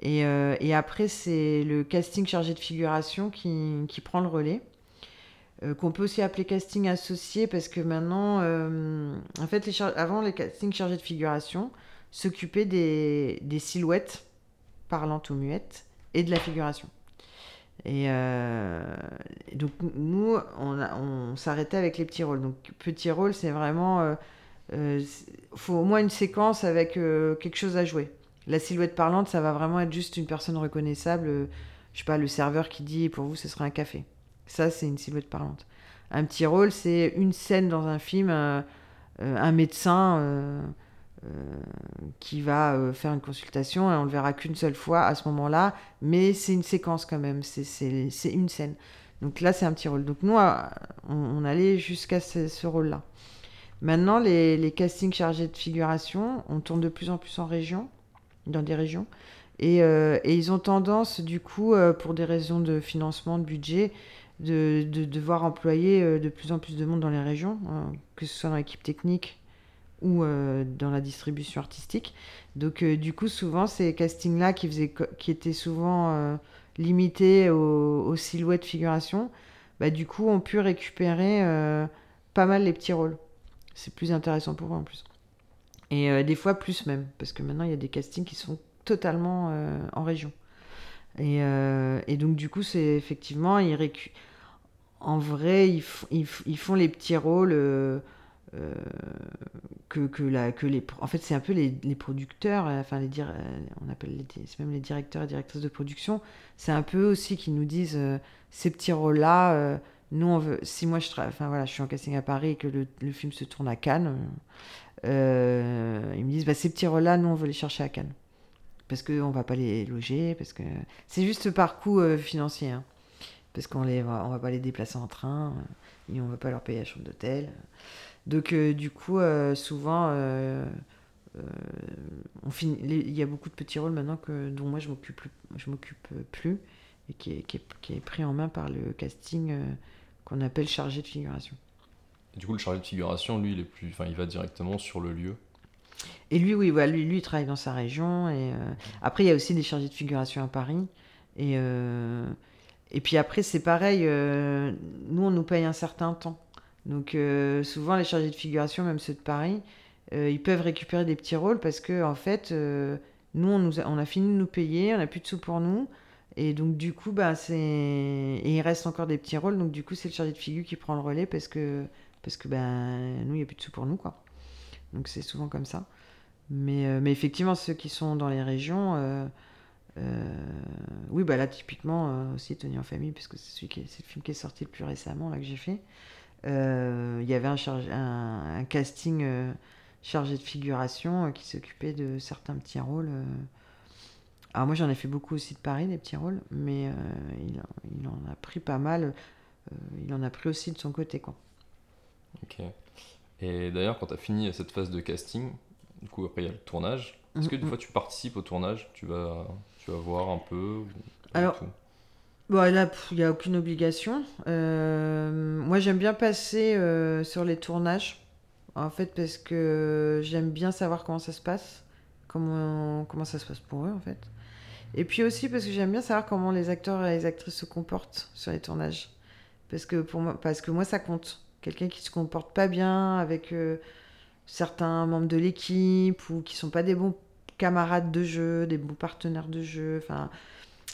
Et, et après, c'est le casting chargé de figuration qui, qui prend le relais. Euh, qu'on peut aussi appeler casting associé parce que maintenant, euh, en fait, les avant, les castings chargés de figuration s'occupaient des... des, silhouettes parlantes ou muettes et de la figuration. Et euh, donc, nous, on, on s'arrêtait avec les petits rôles. Donc, petit rôle, c'est vraiment. Il faut au moins une séquence avec quelque chose à jouer. La silhouette parlante, ça va vraiment être juste une personne reconnaissable. je sais pas, le serveur qui dit pour vous, ce sera un café. Ça, c'est une silhouette parlante. Un petit rôle, c'est une scène dans un film, euh, euh, un médecin euh, qui va faire une consultation et on le verra qu'une seule fois à ce moment-là, mais c'est une séquence quand même, c'est une scène. Donc là, c'est un petit rôle. Donc nous, on, allait jusqu'à ce, rôle-là. Maintenant, les, castings chargés de figuration, on tourne de plus en plus en région, dans des régions. Et, et ils ont tendance, du coup, pour des raisons de financement, de budget, de, de devoir employer euh, de plus en plus de monde dans les régions, hein, que ce soit dans l'équipe technique ou euh, dans la distribution artistique. Donc euh, du coup, souvent, ces castings-là qui, qui étaient souvent limités aux, silhouettes figuration, bah, du coup, ont pu récupérer euh, pas mal les petits rôles. C'est plus intéressant pour eux en plus. Et euh, des fois plus même, parce que maintenant il y a des castings qui sont totalement euh, en région. Et, euh, donc du coup, c'est effectivement, ils en vrai, ils, ils font les petits rôles euh, que, que, la, que les... En fait, c'est un peu les, les producteurs, euh, enfin les dir- euh, on appelle les, même les directeurs et directrices de production, c'est un peu aussi qui nous disent ces petits rôles-là, nous on veut... Si moi je, enfin, voilà, je suis en casting à Paris et que le, film se tourne à Cannes, ils me disent bah, ces petits rôles-là, nous on veut les chercher à Cannes. Parce qu'on va pas les loger, parce que c'est juste par coût financier. hein. Parce qu'on les on va pas les déplacer en train, et on va pas leur payer la chambre d'hôtel. Donc euh, du coup, euh, souvent, euh, on finit, les- il y a beaucoup de petits rôles maintenant que, dont moi je m'occupe plus, je m'occupe plus, et qui est, qui, est, qui est pris en main par le casting qu'on appelle chargé de figuration. Du coup, le chargé de figuration, lui, il est plus, enfin, il va directement sur le lieu. Et lui, oui, voilà, lui, lui, il travaille dans sa région. Et euh, après, il y a aussi des chargés de figuration à Paris. Et, euh, et puis après, c'est pareil. euh, nous, on nous paye un certain temps. Donc euh, souvent, les chargés de figuration, même ceux de Paris, euh, ils peuvent récupérer des petits rôles parce que en fait, euh, nous, on, nous a, on a fini de nous payer, on n'a plus de sous pour nous. Et donc du coup, bah, c'est... Et il reste encore des petits rôles. Donc du coup, c'est le chargé de figure qui prend le relais parce que, parce que ben, nous, il n'y a plus de sous pour nous, quoi. Donc c'est souvent comme ça. Mais, effectivement, ceux qui sont dans les régions, oui, bah là, typiquement, aussi Tony en famille, parce que c'est c'est le film qui est sorti le plus récemment, là, que j'ai fait. Euh, Il y avait un, chargé- un, un casting euh, chargé de figuration euh, qui s'occupait de certains petits rôles. Alors moi, j'en ai fait beaucoup aussi de Paris, des petits rôles, mais euh, il, en- il en a pris pas mal. euh, il en a pris aussi de son côté, quoi. Ok. Et d'ailleurs, quand tu as fini cette phase de casting, du coup, après, il y a le tournage. Est-ce que des Mhm. fois, tu participes au tournage? Tu vas, tu vas voir un peu Alors, Bon, là, pff, il n'y a aucune obligation. Euh, moi, j'aime bien passer euh, sur les tournages, en fait, parce que j'aime bien savoir comment ça se passe, comment, comment ça se passe pour eux, en fait. Et puis aussi parce que j'aime bien savoir comment les acteurs et les actrices se comportent sur les tournages. Parce que, pour moi, parce que moi, ça compte. Quelqu'un qui se comporte pas bien avec euh, certains membres de l'équipe ou qui sont pas des bons camarades de jeu, des bons partenaires de jeu, enfin...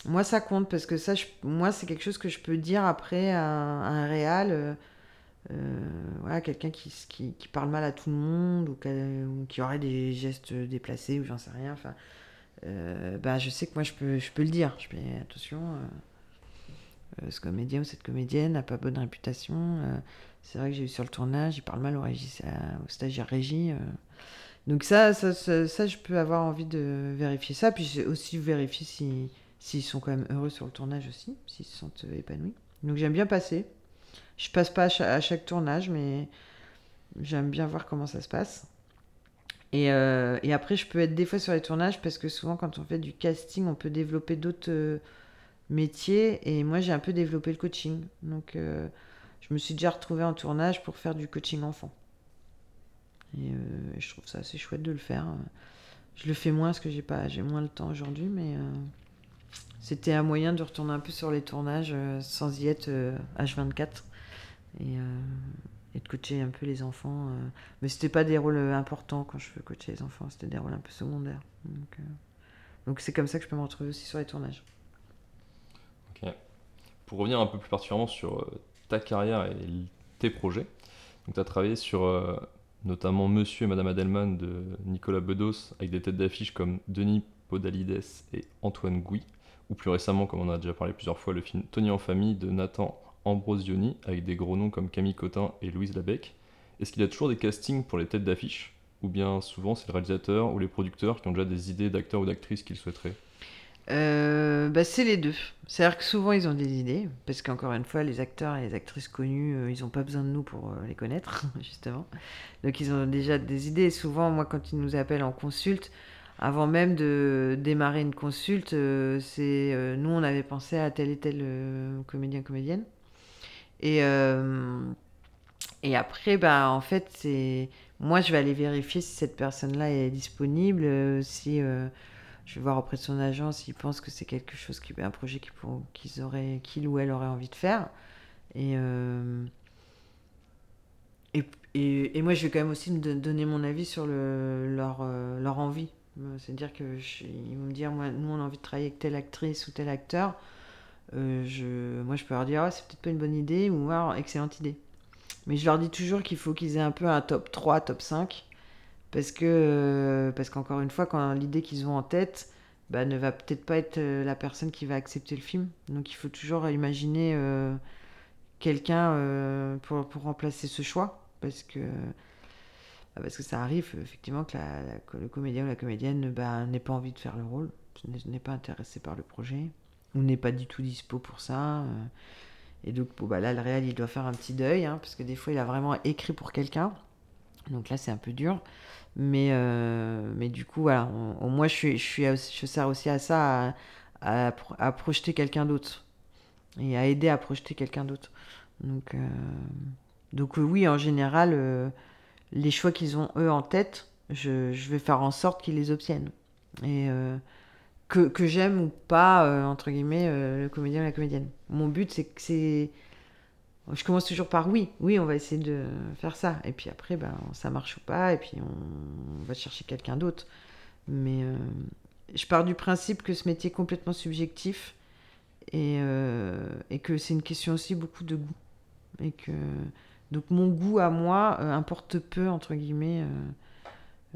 Moi, ça compte parce que ça, je- moi, c'est quelque chose que je peux dire après à, un réal. euh, euh, voilà, quelqu'un qui, qui, qui parle mal à tout le monde ou, qui aurait des gestes déplacés ou j'en sais rien. Enfin, euh, bah, je sais que moi, je peux, je peux le dire. Je peux attention, euh, euh, ce comédien ou cette comédienne n'a pas bonne réputation. c'est vrai que j'ai eu sur le tournage, il parle mal au, régis, au stagiaire régie. Donc ça, ça, ça, ça, je peux avoir envie de vérifier ça. Puis aussi vérifier si s'ils sont quand même heureux sur le tournage aussi, s'ils se sentent épanouis. Donc j'aime bien passer. Je passe pas à chaque, tournage, mais j'aime bien voir comment ça se passe. Et, euh, et après, je peux être des fois sur les tournages parce que souvent, quand on fait du casting, on peut développer d'autres euh, métiers. Et moi, j'ai un peu développé le coaching. Donc, euh, je me suis déjà retrouvée en tournage pour faire du coaching enfant. Et je trouve ça assez chouette de le faire. Je le fais moins parce que j'ai j'ai moins le temps aujourd'hui, mais c'était un moyen de retourner un peu sur les tournages euh, sans y être euh, H24 et, euh, et de coacher un peu les enfants. euh. Mais c'était pas des rôles euh, importants quand je fais coacher les enfants, c'était des rôles un peu secondaires. Donc, euh, donc c'est comme ça que je peux me retrouver aussi sur les tournages. Ok. Pour revenir un peu plus particulièrement sur euh, ta carrière et tes projets, tu as travaillé sur euh, notamment Monsieur et Madame Adelman de Nicolas Bedos avec des têtes d'affiche comme Denis Podalides et Antoine Gouy, ou plus récemment, comme on a déjà parlé plusieurs fois, le film Tony en famille de Nathan Ambrosioni avec des gros noms comme Camille Cotin et Louise Labec. Est-ce qu'il a toujours des castings pour les têtes d'affiche ou bien souvent c'est le réalisateur ou les producteurs qui ont déjà des idées d'acteurs ou d'actrices qu'ils souhaiteraient? Euh, bah, c'est les deux. C'est-à-dire que souvent ils ont des idées, parce qu'encore une fois, les acteurs et les actrices connus, euh, ils n'ont pas besoin de nous pour euh, les connaître, justement. Donc ils ont déjà des idées. Et souvent, moi, quand ils nous appellent en consulte, avant même de démarrer une consulte, euh, c'est euh, nous, on avait pensé à tel et tel euh, comédien, comédienne. Et, et après, bah, en fait, c'est moi, je vais aller vérifier si cette personne-là est disponible, si je vais voir auprès de son agent s'il pense que c'est quelque chose qui, un projet qu'ils auraient, qu'il ou elle aurait envie de faire. Et, et, et, moi, je vais quand même aussi me donner mon avis sur le, leur, leur envie. C'est-à-dire qu'ils vont me dire, moi, nous, on a envie de travailler avec telle actrice ou tel acteur. je, moi, je peux leur dire, ah, c'est peut-être pas une bonne idée ou ah, excellente idée. Mais je leur dis toujours qu'il faut qu'ils aient un peu un top 3, top 5. Parce que, euh, parce qu'encore une fois, quand l'idée qu'ils ont en tête bah, ne va peut-être pas être euh, la personne qui va accepter le film. Donc il faut toujours imaginer euh, quelqu'un pour, pour, remplacer ce choix. Parce que, bah, parce que ça arrive effectivement que, la, le comédien ou la comédienne bah, n'ait pas envie de faire le rôle, n'est pas intéressé par le projet, ou n'est pas du tout dispo pour ça. Et donc, bah, là, le réel, il doit faire un petit deuil, hein, parce que des fois, il a vraiment écrit pour quelqu'un. Donc là, c'est un peu dur. Mais, euh, mais du coup, voilà, moins, je, sers aussi à ça, à, projeter quelqu'un d'autre. Et à aider à projeter quelqu'un d'autre. Donc, euh, donc oui, en général, euh, les choix qu'ils ont, eux, en tête, je, vais faire en sorte qu'ils les obtiennent. Et que, que j'aime ou pas, euh, entre guillemets, euh, le comédien ou la comédienne. Mon but, c'est que c'est. Je commence toujours par oui, oui, on va essayer de faire ça. Et puis après, ben, ça marche ou pas, et puis on, va chercher quelqu'un d'autre. Mais euh, je pars du principe que ce métier est complètement subjectif et, et que c'est une question aussi beaucoup de goût. Et que. Donc mon goût à moi importe peu, entre guillemets.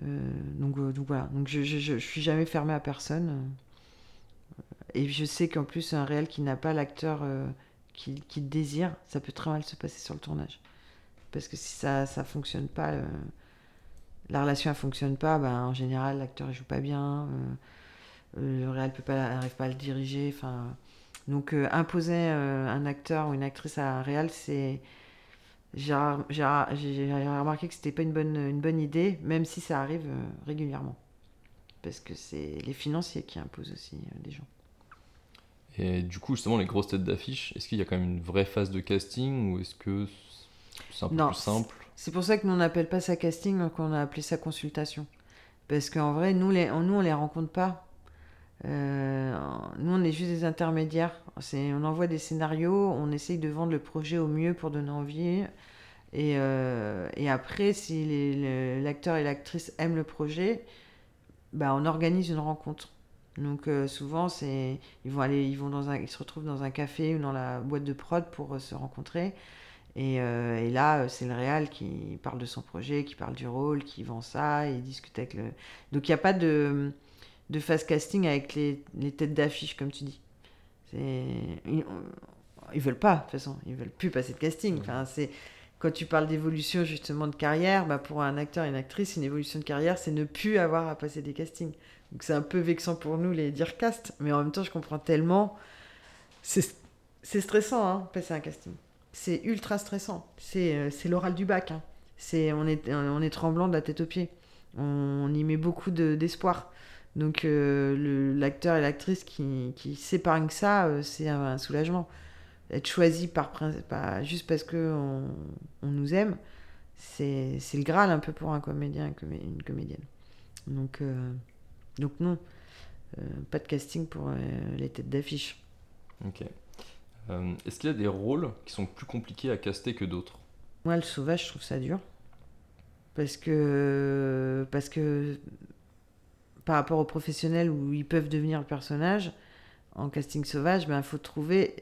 donc, donc, voilà, donc je, je, je, suis jamais fermé à personne. Et je sais qu'en plus, un réel qui n'a pas l'acteur euh, qu'il qui désire, ça peut très mal se passer sur le tournage. Parce que si ça ne fonctionne pas, euh, la relation ne fonctionne pas, ben, en général, l'acteur ne joue pas bien, euh, le réel n'arrive pas à le diriger. Donc, imposer un acteur ou une actrice à un réel, c'est. J'ai remarqué que c'était pas une bonne, une bonne idée, même si ça arrive régulièrement. Parce que c'est les financiers qui imposent aussi des gens. Et du coup, justement, les grosses têtes d'affiche, est-ce qu'il y a quand même une vraie phase de casting ou est-ce que c'est un peu plus simple? C'est pour ça que nous, on n'appelle pas ça casting, qu'on a appelé ça consultation. Parce qu'en vrai, nous, les, nous, on les rencontre pas. Euh, nous, on est juste des intermédiaires. On envoie des scénarios, on essaye de vendre le projet au mieux pour donner envie. Et, euh, et après, si l'acteur et l'actrice aiment le projet, bah, on organise une rencontre. Donc euh, souvent, ils vont aller, ils vont dans un, ils se retrouvent dans un café ou dans la boîte de prod pour se rencontrer. Et, et là, c'est le réal qui parle de son projet, qui parle du rôle, qui vend ça, et discute avec le. Donc il n'y a pas de, de phase casting avec les, les têtes d'affiche, comme tu dis. Ils, ils veulent pas, de toute façon, ils veulent plus passer de casting. Enfin, c'est quand tu parles d'évolution justement de carrière, bah pour un acteur et une actrice, une évolution de carrière, c'est ne plus avoir à passer des castings. Donc c'est un peu vexant pour nous les dire cast, mais en même temps je comprends tellement. C'est stressant, hein, passer un casting. C'est ultra stressant. C'est euh, l'oral du bac. Hein. On est, on est tremblant de la tête aux pieds. On, y met beaucoup d'espoir. Donc euh, l'acteur et l'actrice qui, qui s'épargnent ça, euh, c'est un, soulagement. Être choisi par, pas juste parce que on, on nous aime, c'est le Graal un peu pour un comédien, une comédienne. Donc donc non, euh, pas de casting pour euh, les têtes d'affiche. Ok. Euh, est-ce qu'il y a des rôles qui sont plus compliqués à caster que d'autres? Moi, le sauvage, je trouve ça dur. Parce que, parce que par rapport aux professionnels où ils peuvent devenir le personnage, en casting sauvage, il ben, faut trouver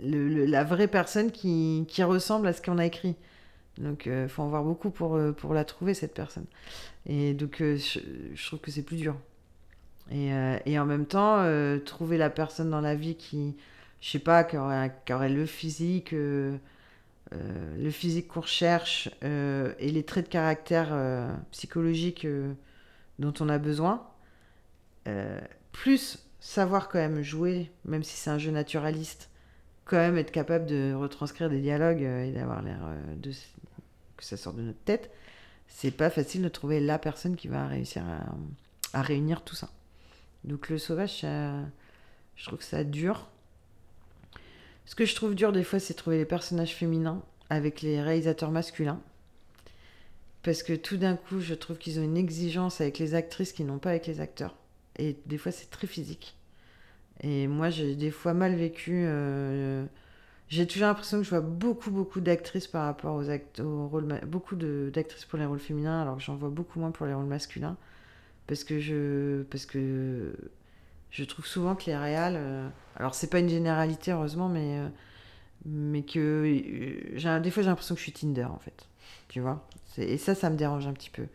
la vraie personne qui, qui, ressemble à ce qu'on a écrit. Donc, il faut en voir beaucoup pour, pour la trouver, cette personne. Et donc, euh, je, trouve que c'est plus dur. Et, euh, et, en même temps, euh, trouver la personne dans la vie qui, je sais pas, qui aurait, qui aurait le physique, le physique qu'on recherche et les traits de caractère psychologiques dont on a besoin, plus savoir quand même jouer, même si c'est un jeu naturaliste, quand même être capable de retranscrire des dialogues et d'avoir l'air de que ça sort de notre tête c'est pas facile de trouver la personne qui va réussir à, réunir tout ça. Donc le sauvage, je trouve que ça dur. Ce que je trouve dur des fois, c'est trouver les personnages féminins avec les réalisateurs masculins. Parce que tout d'un coup, je trouve qu'ils ont une exigence avec les actrices qu'ils n'ont pas avec les acteurs. Et des fois, c'est très physique. Et moi, j'ai des fois mal vécu euh, j'ai toujours l'impression que je vois beaucoup, beaucoup d'actrices par rapport aux, aux rôles, beaucoup d'actrices pour les rôles féminins, alors que j'en vois beaucoup moins pour les rôles masculins, parce que je, parce que je trouve souvent que les réals, euh, alors c'est pas une généralité heureusement, mais euh, mais que euh, des fois j'ai l'impression que je suis Tinder en fait, tu vois, et ça, ça me dérange un petit peu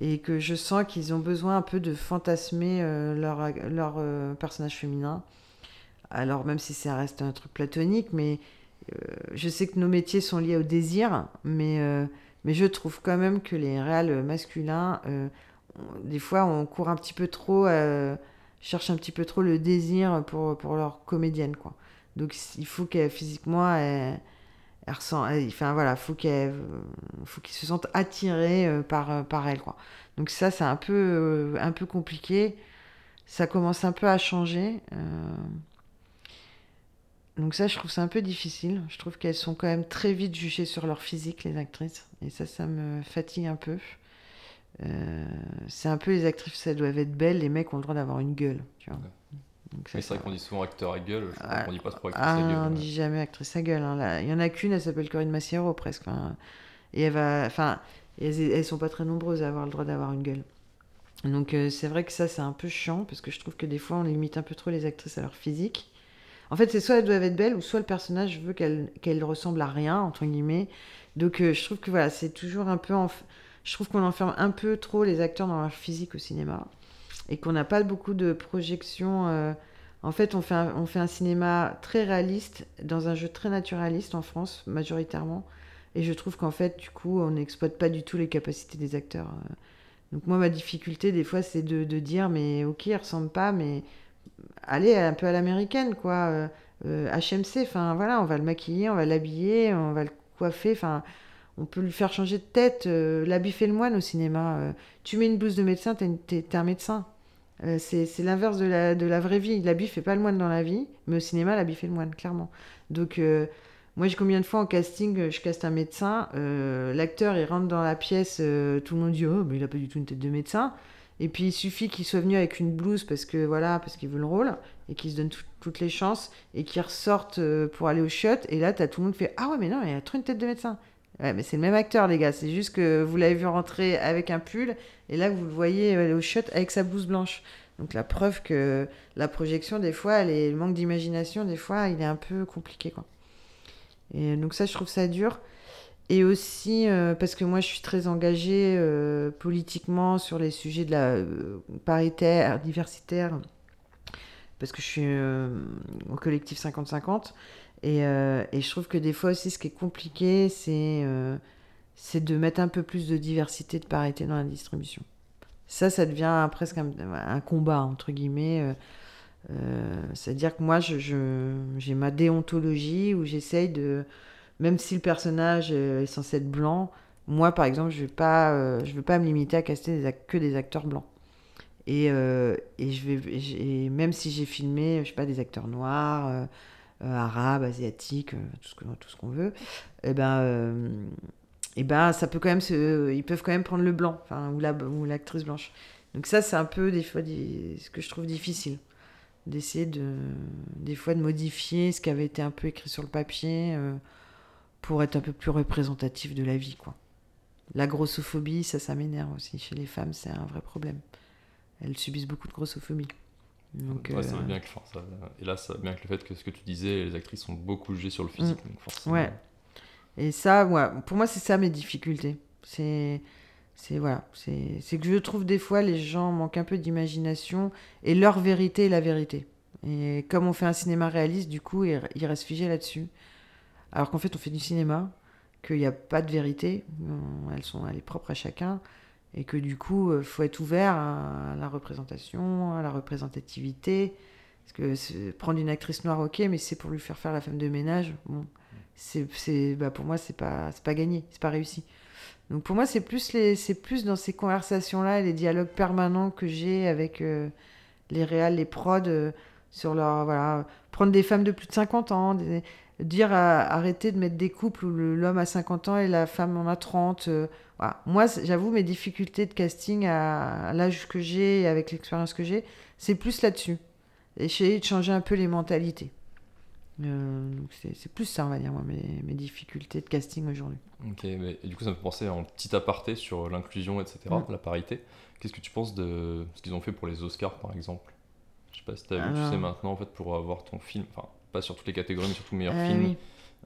et que je sens qu'ils ont besoin un peu de fantasmer leur, leur personnage féminin alors même si ça reste un truc platonique, mais euh, je sais que nos métiers sont liés au désir, mais, euh, mais je trouve quand même que les réals masculins, euh, des fois, on court un petit peu trop, cherche un petit peu trop le désir pour, pour leur comédienne, quoi. Donc il faut qu'elle, physiquement, voilà, faut qu'ils se sentent attirés par, par elle, quoi. Donc ça, c'est un peu, un peu compliqué. Ça commence un peu à changer. Donc ça, je trouve ça un peu difficile. Je trouve qu'elles sont quand même très vite jugées sur leur physique, les actrices. Et ça, ça me fatigue un peu. Euh, c'est un peu les actrices, ça doivent être belles. Les mecs ont le droit d'avoir une gueule. Tu vois. C'est vrai qu'on dit souvent acteur à gueule. Je ah, on dit pas trop actrice à gueule. On dit jamais actrice à gueule. Hein. Il y en a qu'une, elle s'appelle Corinne Massiero presque. et elle va, enfin, elles, elles, sont pas très nombreuses à avoir le droit d'avoir une gueule. Donc euh, c'est vrai que ça, c'est un peu chiant parce que je trouve que des fois, on limite un peu trop les actrices à leur physique. En fait, c'est soit elles doivent être belles, ou soit le personnage veut qu'elle qu ressemble à rien, entre guillemets. Donc, euh, je trouve que voilà, c'est toujours un peu. Je trouve qu'on enferme un peu trop les acteurs dans leur physique au cinéma. Et qu'on n'a pas beaucoup de projections. Euh, en fait, on fait, un, on fait un cinéma très réaliste, dans un jeu très naturaliste en France, majoritairement. Et je trouve qu'en fait, du coup, on n'exploite pas du tout les capacités des acteurs. Euh. Donc, moi, ma difficulté, des fois, c'est de, dire, mais ok, il ressemble pas, mais aller un peu à l'américaine, quoi. HMC, euh, enfin voilà, on va le maquiller, on va l'habiller, on va le coiffer, enfin on peut lui faire changer de tête. Euh, l'habit le moine au cinéma. tu mets une blouse de médecin, t'es, un médecin. C'est, l'inverse de la, de la vraie vie. L'habit fait pas le moine dans la vie, mais au cinéma, l'habit fait le moine, clairement. Donc, moi, j'ai combien de fois en casting, je caste un médecin, l'acteur, il rentre dans la pièce, tout le monde dit Oh, mais il a pas du tout une tête de médecin. Et puis il suffit qu'il soit venu avec une blouse parce que voilà, parce qu'il veut le rôle et qu'il se donne toutes les chances et qu'il ressorte euh, pour aller au shot. Et là, tout le monde fait Ah ouais, mais non, il a trop une tête de médecin. Ouais, mais c'est le même acteur, les gars. C'est juste que vous l'avez vu rentrer avec un pull et là, vous le voyez aller au shot avec sa blouse blanche. Donc la preuve que la projection, des fois, elle est, le manque d'imagination, des fois, il est un peu compliqué. Quoi. Et donc ça, je trouve ça dur. Et aussi euh, parce que moi je suis très engagée euh, politiquement sur les sujets de la euh, paritaire, diversitaire, parce que je suis au collectif 50-50. Et, et, je trouve que des fois aussi ce qui est compliqué, c'est c'est de mettre un peu plus de diversité, de parité dans la distribution. Ça, ça devient presque un, combat, entre guillemets. C'est-à-dire que moi, j'ai je, ma déontologie où j'essaye de même si le personnage est censé être blanc, moi par exemple, je vais pas, euh, je vais pas me limiter à caster que des acteurs blancs. Et, euh, et je vais, même si j'ai filmé, je sais pas, des acteurs noirs, euh, arabes, asiatiques, tout ce que, tout ce qu'on veut, et eh ben, et eh ben, ça peut quand même, se, ils peuvent quand même prendre le blanc, ou l'actrice blanche. Donc ça, c'est un peu des fois ce que je trouve difficile d'essayer de, des fois de modifier ce qui avait été un peu écrit sur le papier pour être un peu plus représentatif de la vie, quoi. La grossophobie, ça, ça m'énerve aussi. Chez les femmes, c'est un vrai problème. Elles subissent beaucoup de grossophobie. Donc, ouais, ça va euh, bien que, ça, et là, ça va bien que le fait que ce que tu disais, les actrices sont beaucoup jugées sur le physique. Mm. Donc Ouais. Et ça, ouais, pour moi, c'est ça mes difficultés. C'est, c'est voilà, c'est, que je trouve des fois les gens manquent un peu d'imagination et leur vérité est la vérité. Et comme on fait un cinéma réaliste, du coup, ils restent figés là-dessus alors qu'en fait on fait du cinéma, qu'il n'y a pas de vérité, elles sont elle est propre à chacun, et que du coup il euh, faut être ouvert à la représentation, à la représentativité. Parce que prendre une actrice noire, ok, mais c'est pour lui faire faire la femme de ménage, bon, c'est, bah pour moi c'est pas, pas gagné, c'est pas réussi. Donc pour moi c'est plus, plus dans ces conversations-là et les dialogues permanents que j'ai avec euh, les réals, les prods, euh, sur leur, voilà, prendre des femmes de plus de 50 ans, dire arrêter de mettre des couples où l'homme a 50 ans et la femme en a 30. Euh, Moi, j'avoue, mes difficultés de casting à, l'âge que j'ai et avec l'expérience que j'ai, c'est plus là-dessus. Essayer de changer un peu les mentalités. donc c'est plus ça, on va dire, moi, mes, mes difficultés de casting aujourd'hui. Ok, mais du coup, ça me fait penser en petit aparté sur l'inclusion, etc., mm. la parité. Qu'est-ce que tu penses de ce qu'ils ont fait pour les Oscars, par exemple? Je sais pas si tu as vu, tu sais, maintenant, en fait, pour avoir ton film, enfin, pas sur toutes les catégories, mais surtout meilleur ah film,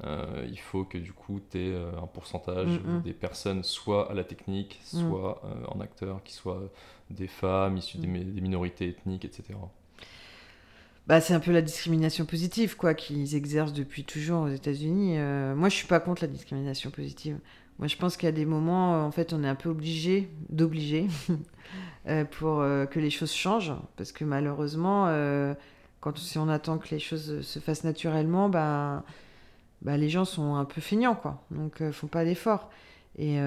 euh, il faut que du coup, tu aies un pourcentage mm, mm. des personnes, soit à la technique, soit euh, en acteur, qui soient des femmes issues des, des minorités ethniques, etc. Bah, c'est un peu la discrimination positive, quoi, qu'ils exercent depuis toujours aux États-Unis. Euh, moi, je suis pas contre la discrimination positive. Moi, je pense qu'il y a des moments, euh, en fait, on est un peu obligé d'obliger euh, pour que les choses changent, parce que malheureusement, quand si on attend que les choses se fassent naturellement, bah, bah les gens sont un peu feignants, quoi. Donc, ne font pas d'efforts. Et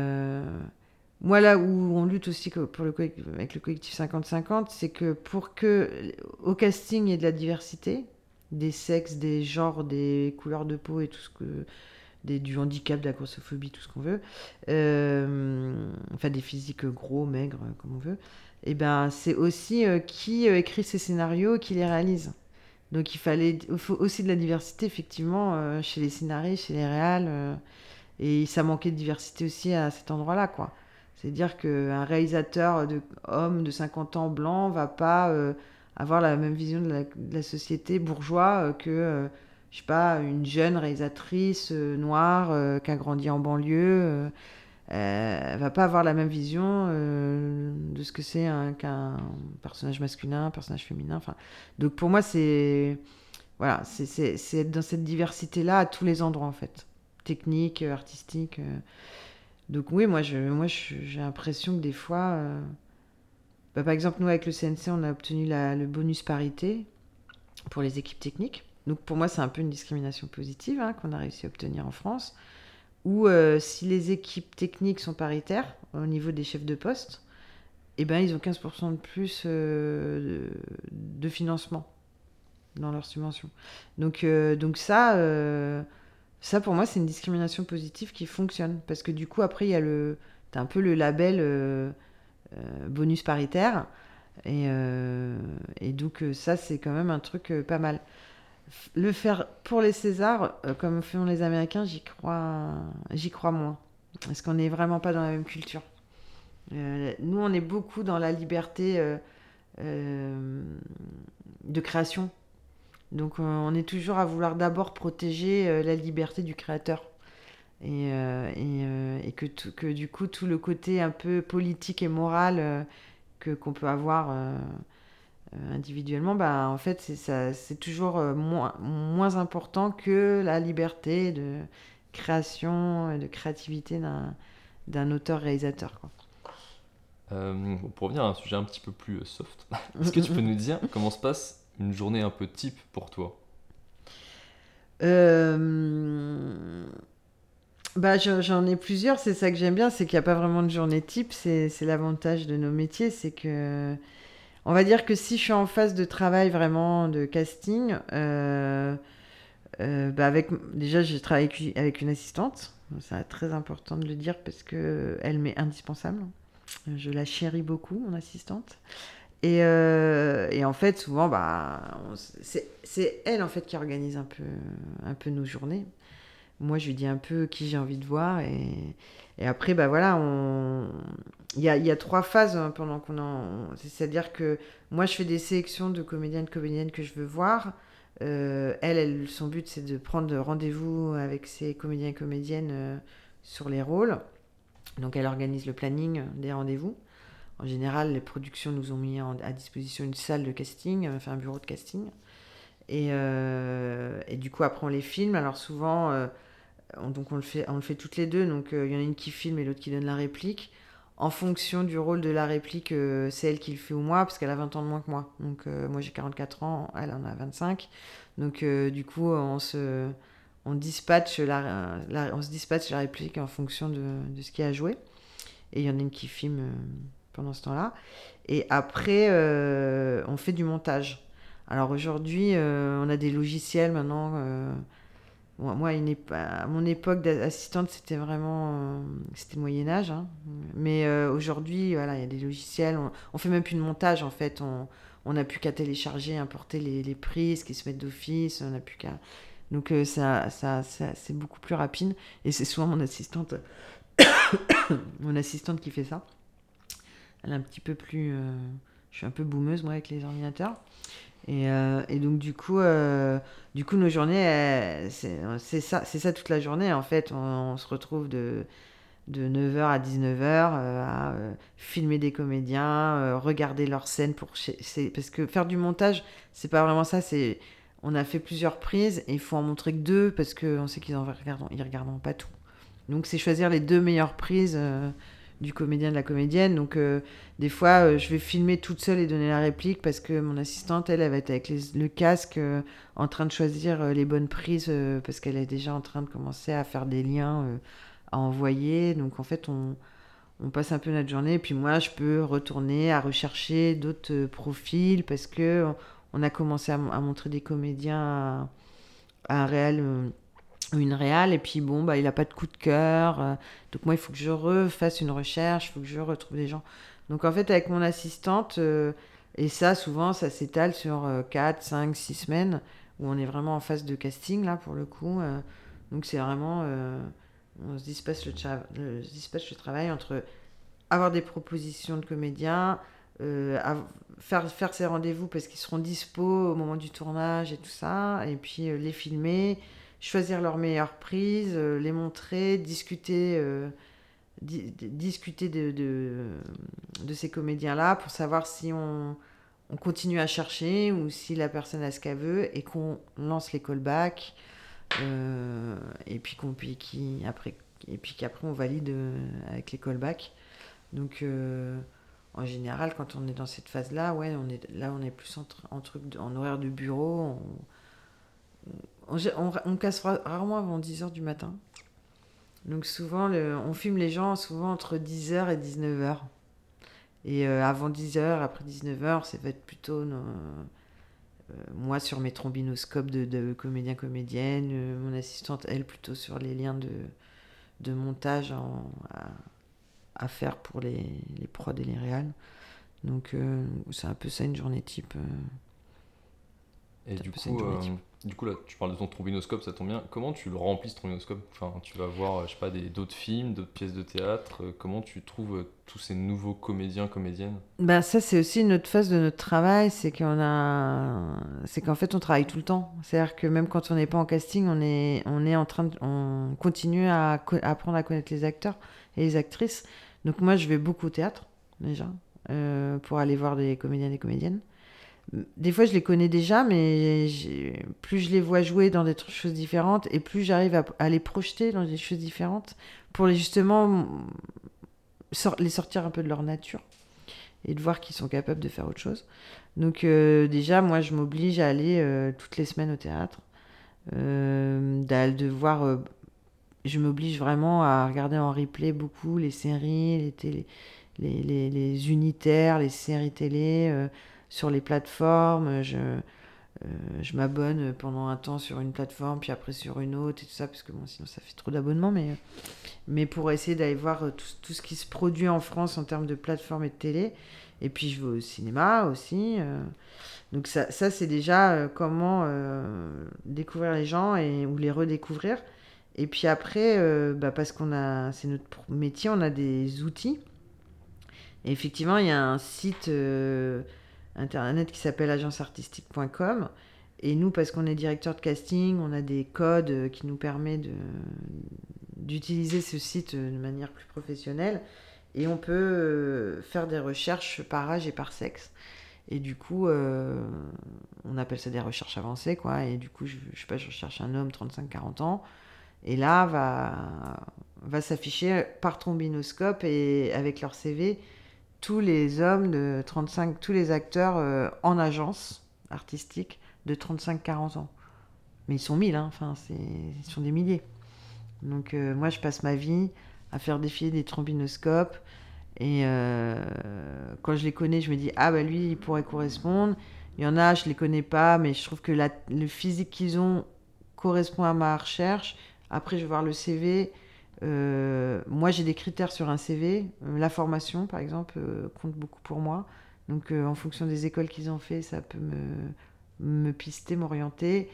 moi, là où on lutte aussi pour le, avec le collectif 50-50, c'est que pour que au casting il y ait de la diversité, des sexes, des genres, des couleurs de peau et tout ce que. Des, du handicap, de la grossophobie, tout ce qu'on veut, euh, enfin des physiques gros, maigres, comme on veut, et eh ben c'est aussi euh, qui euh, écrit ces scénarios, qui les réalise. Donc il fallait faut aussi de la diversité effectivement chez les scénaristes, chez les réals, et ça manquait de diversité aussi à cet endroit-là, quoi. C'est-à-dire qu'un réalisateur de homme de 50 ans blanc va pas euh, avoir la même vision de la, société bourgeois euh, que, euh, je sais pas, une jeune réalisatrice noire qui a grandi en banlieue. Elle va pas avoir la même vision de ce que c'est qu'un personnage masculin, un personnage féminin. Enfin, donc pour moi, c'est voilà, c'est dans cette diversité-là à tous les endroits en fait, technique, artistique. Donc oui, moi, je, moi, j'ai l'impression que des fois, euh, bah, par exemple, nous avec le CNC, on a obtenu le bonus parité pour les équipes techniques. Donc pour moi, c'est un peu une discrimination positive hein, qu'on a réussi à obtenir en France. Ou euh, si les équipes techniques sont paritaires au niveau des chefs de poste, eh ben, ils ont 15% de plus euh, de, financement dans leur subvention. Donc, donc ça ça, pour moi, c'est une discrimination positive qui fonctionne. Parce que du coup, après, il y a le. T'as un peu le label euh, euh, bonus paritaire. Euh, et donc, ça, c'est quand même un truc pas mal. Le faire pour les Césars, comme font les Américains, j'y crois, j'y crois moins. Parce qu'on n'est vraiment pas dans la même culture. nous, on est beaucoup dans la liberté de création donc euh, on est toujours à vouloir d'abord protéger euh, la liberté du créateur. Et, euh, que, que, du coup tout le côté un peu politique et moral que qu'on peut avoir individuellement, bah, en fait c'est toujours moins, moins important que la liberté de création et de créativité d'un auteur-réalisateur. pour revenir à un sujet un petit peu plus soft, est-ce que tu peux nous dire comment se passe une journée un peu type pour toi? Euh, bah, J'en ai plusieurs, c'est ça que j'aime bien, c'est qu'il n'y a pas vraiment de journée type, c'est l'avantage de nos métiers, c'est que... On va dire que si je suis en phase de travail vraiment de casting, euh, euh, bah déjà j'ai travaillé avec, une assistante, c'est très important de le dire parce qu'elle m'est indispensable. Je la chéris beaucoup, mon assistante. Euh, et, en fait, souvent, bah, c'est elle en fait qui organise un peu, nos journées. Moi, je lui dis un peu qui j'ai envie de voir. Et après, bah voilà, il y a, y a, trois phases hein, pendant qu'on. C'est-à-dire que moi, je fais des sélections de comédiennes, comédiennes que je veux voir. Euh, elle, elle, son but, c'est de prendre rendez-vous avec ses comédiens et comédiennes euh, sur les rôles. Donc, elle organise le planning des rendez-vous. En général, les productions nous ont mis à disposition une salle de casting, enfin un bureau de casting. Et, euh, et, du coup, après, on les filme. Alors souvent, euh, on, donc on le, fait, on le fait toutes les deux. Donc euh, il y en a une qui filme et l'autre qui donne la réplique. En fonction du rôle de la réplique, c'est elle qui le fait ou moi, parce qu'elle a 20 ans de moins que moi. Donc moi j'ai 44 ans, elle en a 25. Donc du coup, on se, on, dispatche la, on se dispatche la réplique en fonction de, de ce qu'il y a à jouer. Et il y en a une qui filme pendant ce temps-là. Et après, euh, on fait du montage. Alors aujourd'hui, euh, on a des logiciels maintenant. Euh, moi, à mon époque d'assistante, c'était vraiment c'était Moyen Âge. Hein. Mais aujourd'hui, voilà, il y a des logiciels. On, on, fait même plus de montage en fait. On n'a plus qu'à télécharger, importer les, les, prises qui se mettent d'office. On n'a plus qu'à Donc ça, c'est beaucoup plus rapide. Et c'est souvent mon assistante, mon assistante qui fait ça. Elle est un petit peu plus. je suis un peu boumeuse moi avec les ordinateurs. Et, et donc du coup, du coup nos journées, c'est ça, ça toute la journée en fait. on se retrouve de de 9h à 19h euh, à euh, filmer des comédiens, euh, regarder leurs scènes pour parce que faire du montage, c'est pas vraiment ça, on a fait plusieurs prises et il faut en montrer que deux parce qu'on sait qu'ils en regardent, ils pas tout. Donc c'est choisir les deux meilleures prises du comédien de la comédienne. Donc des fois je vais filmer toute seule et donner la réplique parce que mon assistante elle, elle va être avec le casque en train de choisir les bonnes prises parce qu'elle est déjà en train de commencer à faire des liens à envoyer. Donc en fait, on, passe un peu notre journée. Et puis moi, je peux retourner à rechercher d'autres euh, profils parce que on a commencé à, montrer des comédiens à, un réel euh, une réelle et puis bon bah il a pas de coup de cœur euh. donc moi il faut que je refasse une recherche il faut que je retrouve des gens donc en fait avec mon assistante et ça souvent ça s'étale sur 4 5 6 semaines où on est vraiment en phase de casting là pour le coup donc c'est vraiment on se disperse le, le, travail entre avoir des propositions de comédiens, euh, faire, faire ses rendez-vous parce qu'ils seront dispo au moment du tournage et tout ça, et puis euh, les filmer, choisir leurs meilleures prises, euh, les montrer, discuter, discuter de, de, ces comédiens-là pour savoir si on, on, continue à chercher ou si la personne a ce qu'elle veut et qu'on lance les callbacks. Euh, et puis et puis qu'après on valide euh, avec les callbacks. Donc euh, en général, quand on est dans cette phase-là, ouais, on est là, on est plus en, en truc en horaire de bureau. On, casse rarement avant 10h du matin. Donc souvent, le, on filme les gens souvent entre 10h et 19h. Et avant 10h, après 19h, ça va être plutôt euh, moi sur mes trombinoscopes de, de comédien comédienne, euh, mon assistante elle plutôt sur les liens de, de montage à, faire pour les, les prods et les réals. Donc euh, c'est un peu ça une journée type. Et du coup, euh, du coup, là, tu parles de ton trombinoscope, ça tombe bien. Comment tu le remplis ce trombinoscope? Enfin, tu vas voir, je sais pas, d'autres films, d'autres pièces de théâtre. Euh, comment tu trouves euh, tous ces nouveaux comédiens, comédiennes? Ben ça, c'est aussi une autre phase de notre travail, c'est qu'on a, c'est qu'en fait, on travaille tout le temps. C'est-à-dire que même quand on n'est pas en casting, on est, on est en train, on continue à, apprendre à connaître les acteurs et les actrices. Donc moi, je vais beaucoup au théâtre déjà pour aller voir des comédiens et des comédiennes des fois, je les connais déjà, mais plus je les vois jouer dans des choses différentes et plus j'arrive à, les projeter dans des choses différentes pour les, justement les sortir un peu de leur nature et de voir qu'ils sont capables de faire autre chose. Donc, euh, déjà, moi, je m'oblige à aller euh, toutes les semaines au théâtre, euh, de voir. je m'oblige vraiment à regarder en replay beaucoup les séries, les, télé, les, unitaires, les séries télé sur les plateformes. Je, euh, je m'abonne pendant un temps sur une plateforme, puis après sur une autre et tout ça, parce que sinon ça fait trop d'abonnements. Mais, mais pour essayer d'aller voir euh, tout, tout, ce qui se produit en France en termes de plateformes et de télé. Et puis je vais au cinéma aussi. Euh. Donc ça, ça c'est déjà comment découvrir les gens et, ou les redécouvrir. Et puis après, bah parce qu'on a, c'est notre métier, on a des outils. Et effectivement, il y a un site internet qui s'appelle agenceartistique.com. Et nous, parce qu'on est directeur de casting, on a des codes euh, qui nous permettent d'utiliser ce site de manière plus professionnelle. Et on peut euh, faire des recherches par âge et par sexe. Et du coup, euh, on appelle ça des recherches avancées, quoi. Et du coup, je, je pas, je recherche un homme 35-40 ans. Et là, va, va s'afficher par trombinoscope et avec leur CV tous les hommes de 35, tous les acteurs euh, en agence artistique de 35-40 ans. Mais ils sont mille, hein, enfin, ils sont des milliers. Donc euh, moi, je passe ma vie à faire défiler des trombinoscopes. Et euh, quand je les connais, je me dis, ah bah lui, il pourrait correspondre. Il y en a, je les connais pas, mais je trouve que la, le physique qu'ils ont correspond à ma recherche. Après, je vais voir le CV. Euh, moi, j'ai des critères sur un CV. Euh, la formation, par exemple, euh, compte beaucoup pour moi. Donc, en fonction des écoles qu'ils ont fait, ça peut me, pister, m'orienter.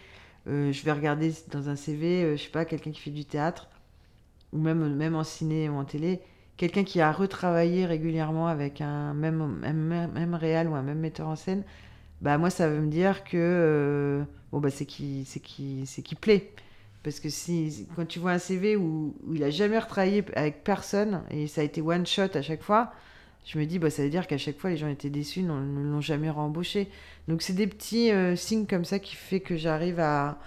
je vais regarder dans un CV, je sais pas, quelqu'un qui fait du théâtre, ou même, même en ciné ou en télé, quelqu'un qui a retravaillé régulièrement avec un même, même, même réal ou un même metteur en scène, bah moi ça veut me dire que bon bah c'est qui qui c'est qui plaît parce que si quand tu vois un CV où, il a jamais retravaillé avec personne et ça a été one shot à chaque fois je me dis bah ça veut dire qu'à chaque fois les gens étaient déçus ne l'ont jamais rembauché. Donc c'est des petits euh, signes comme ça qui fait que j'arrive à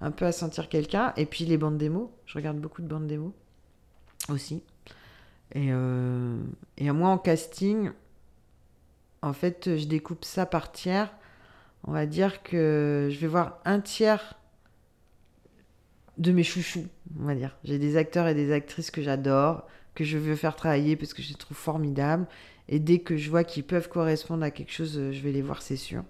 un peu à sentir quelqu'un. Et puis les bandes démos je regarde beaucoup de bandes démos aussi. Et, euh, et moi en casting en fait, je découpe ça par tiers. On va dire que je vais voir un tiers de mes chouchous, on va dire. J'ai des acteurs et des actrices que j'adore, que je veux faire travailler parce que je les trouve formidables. Et dès que je vois qu'ils peuvent correspondre à quelque chose, je vais les voir, c'est sûr.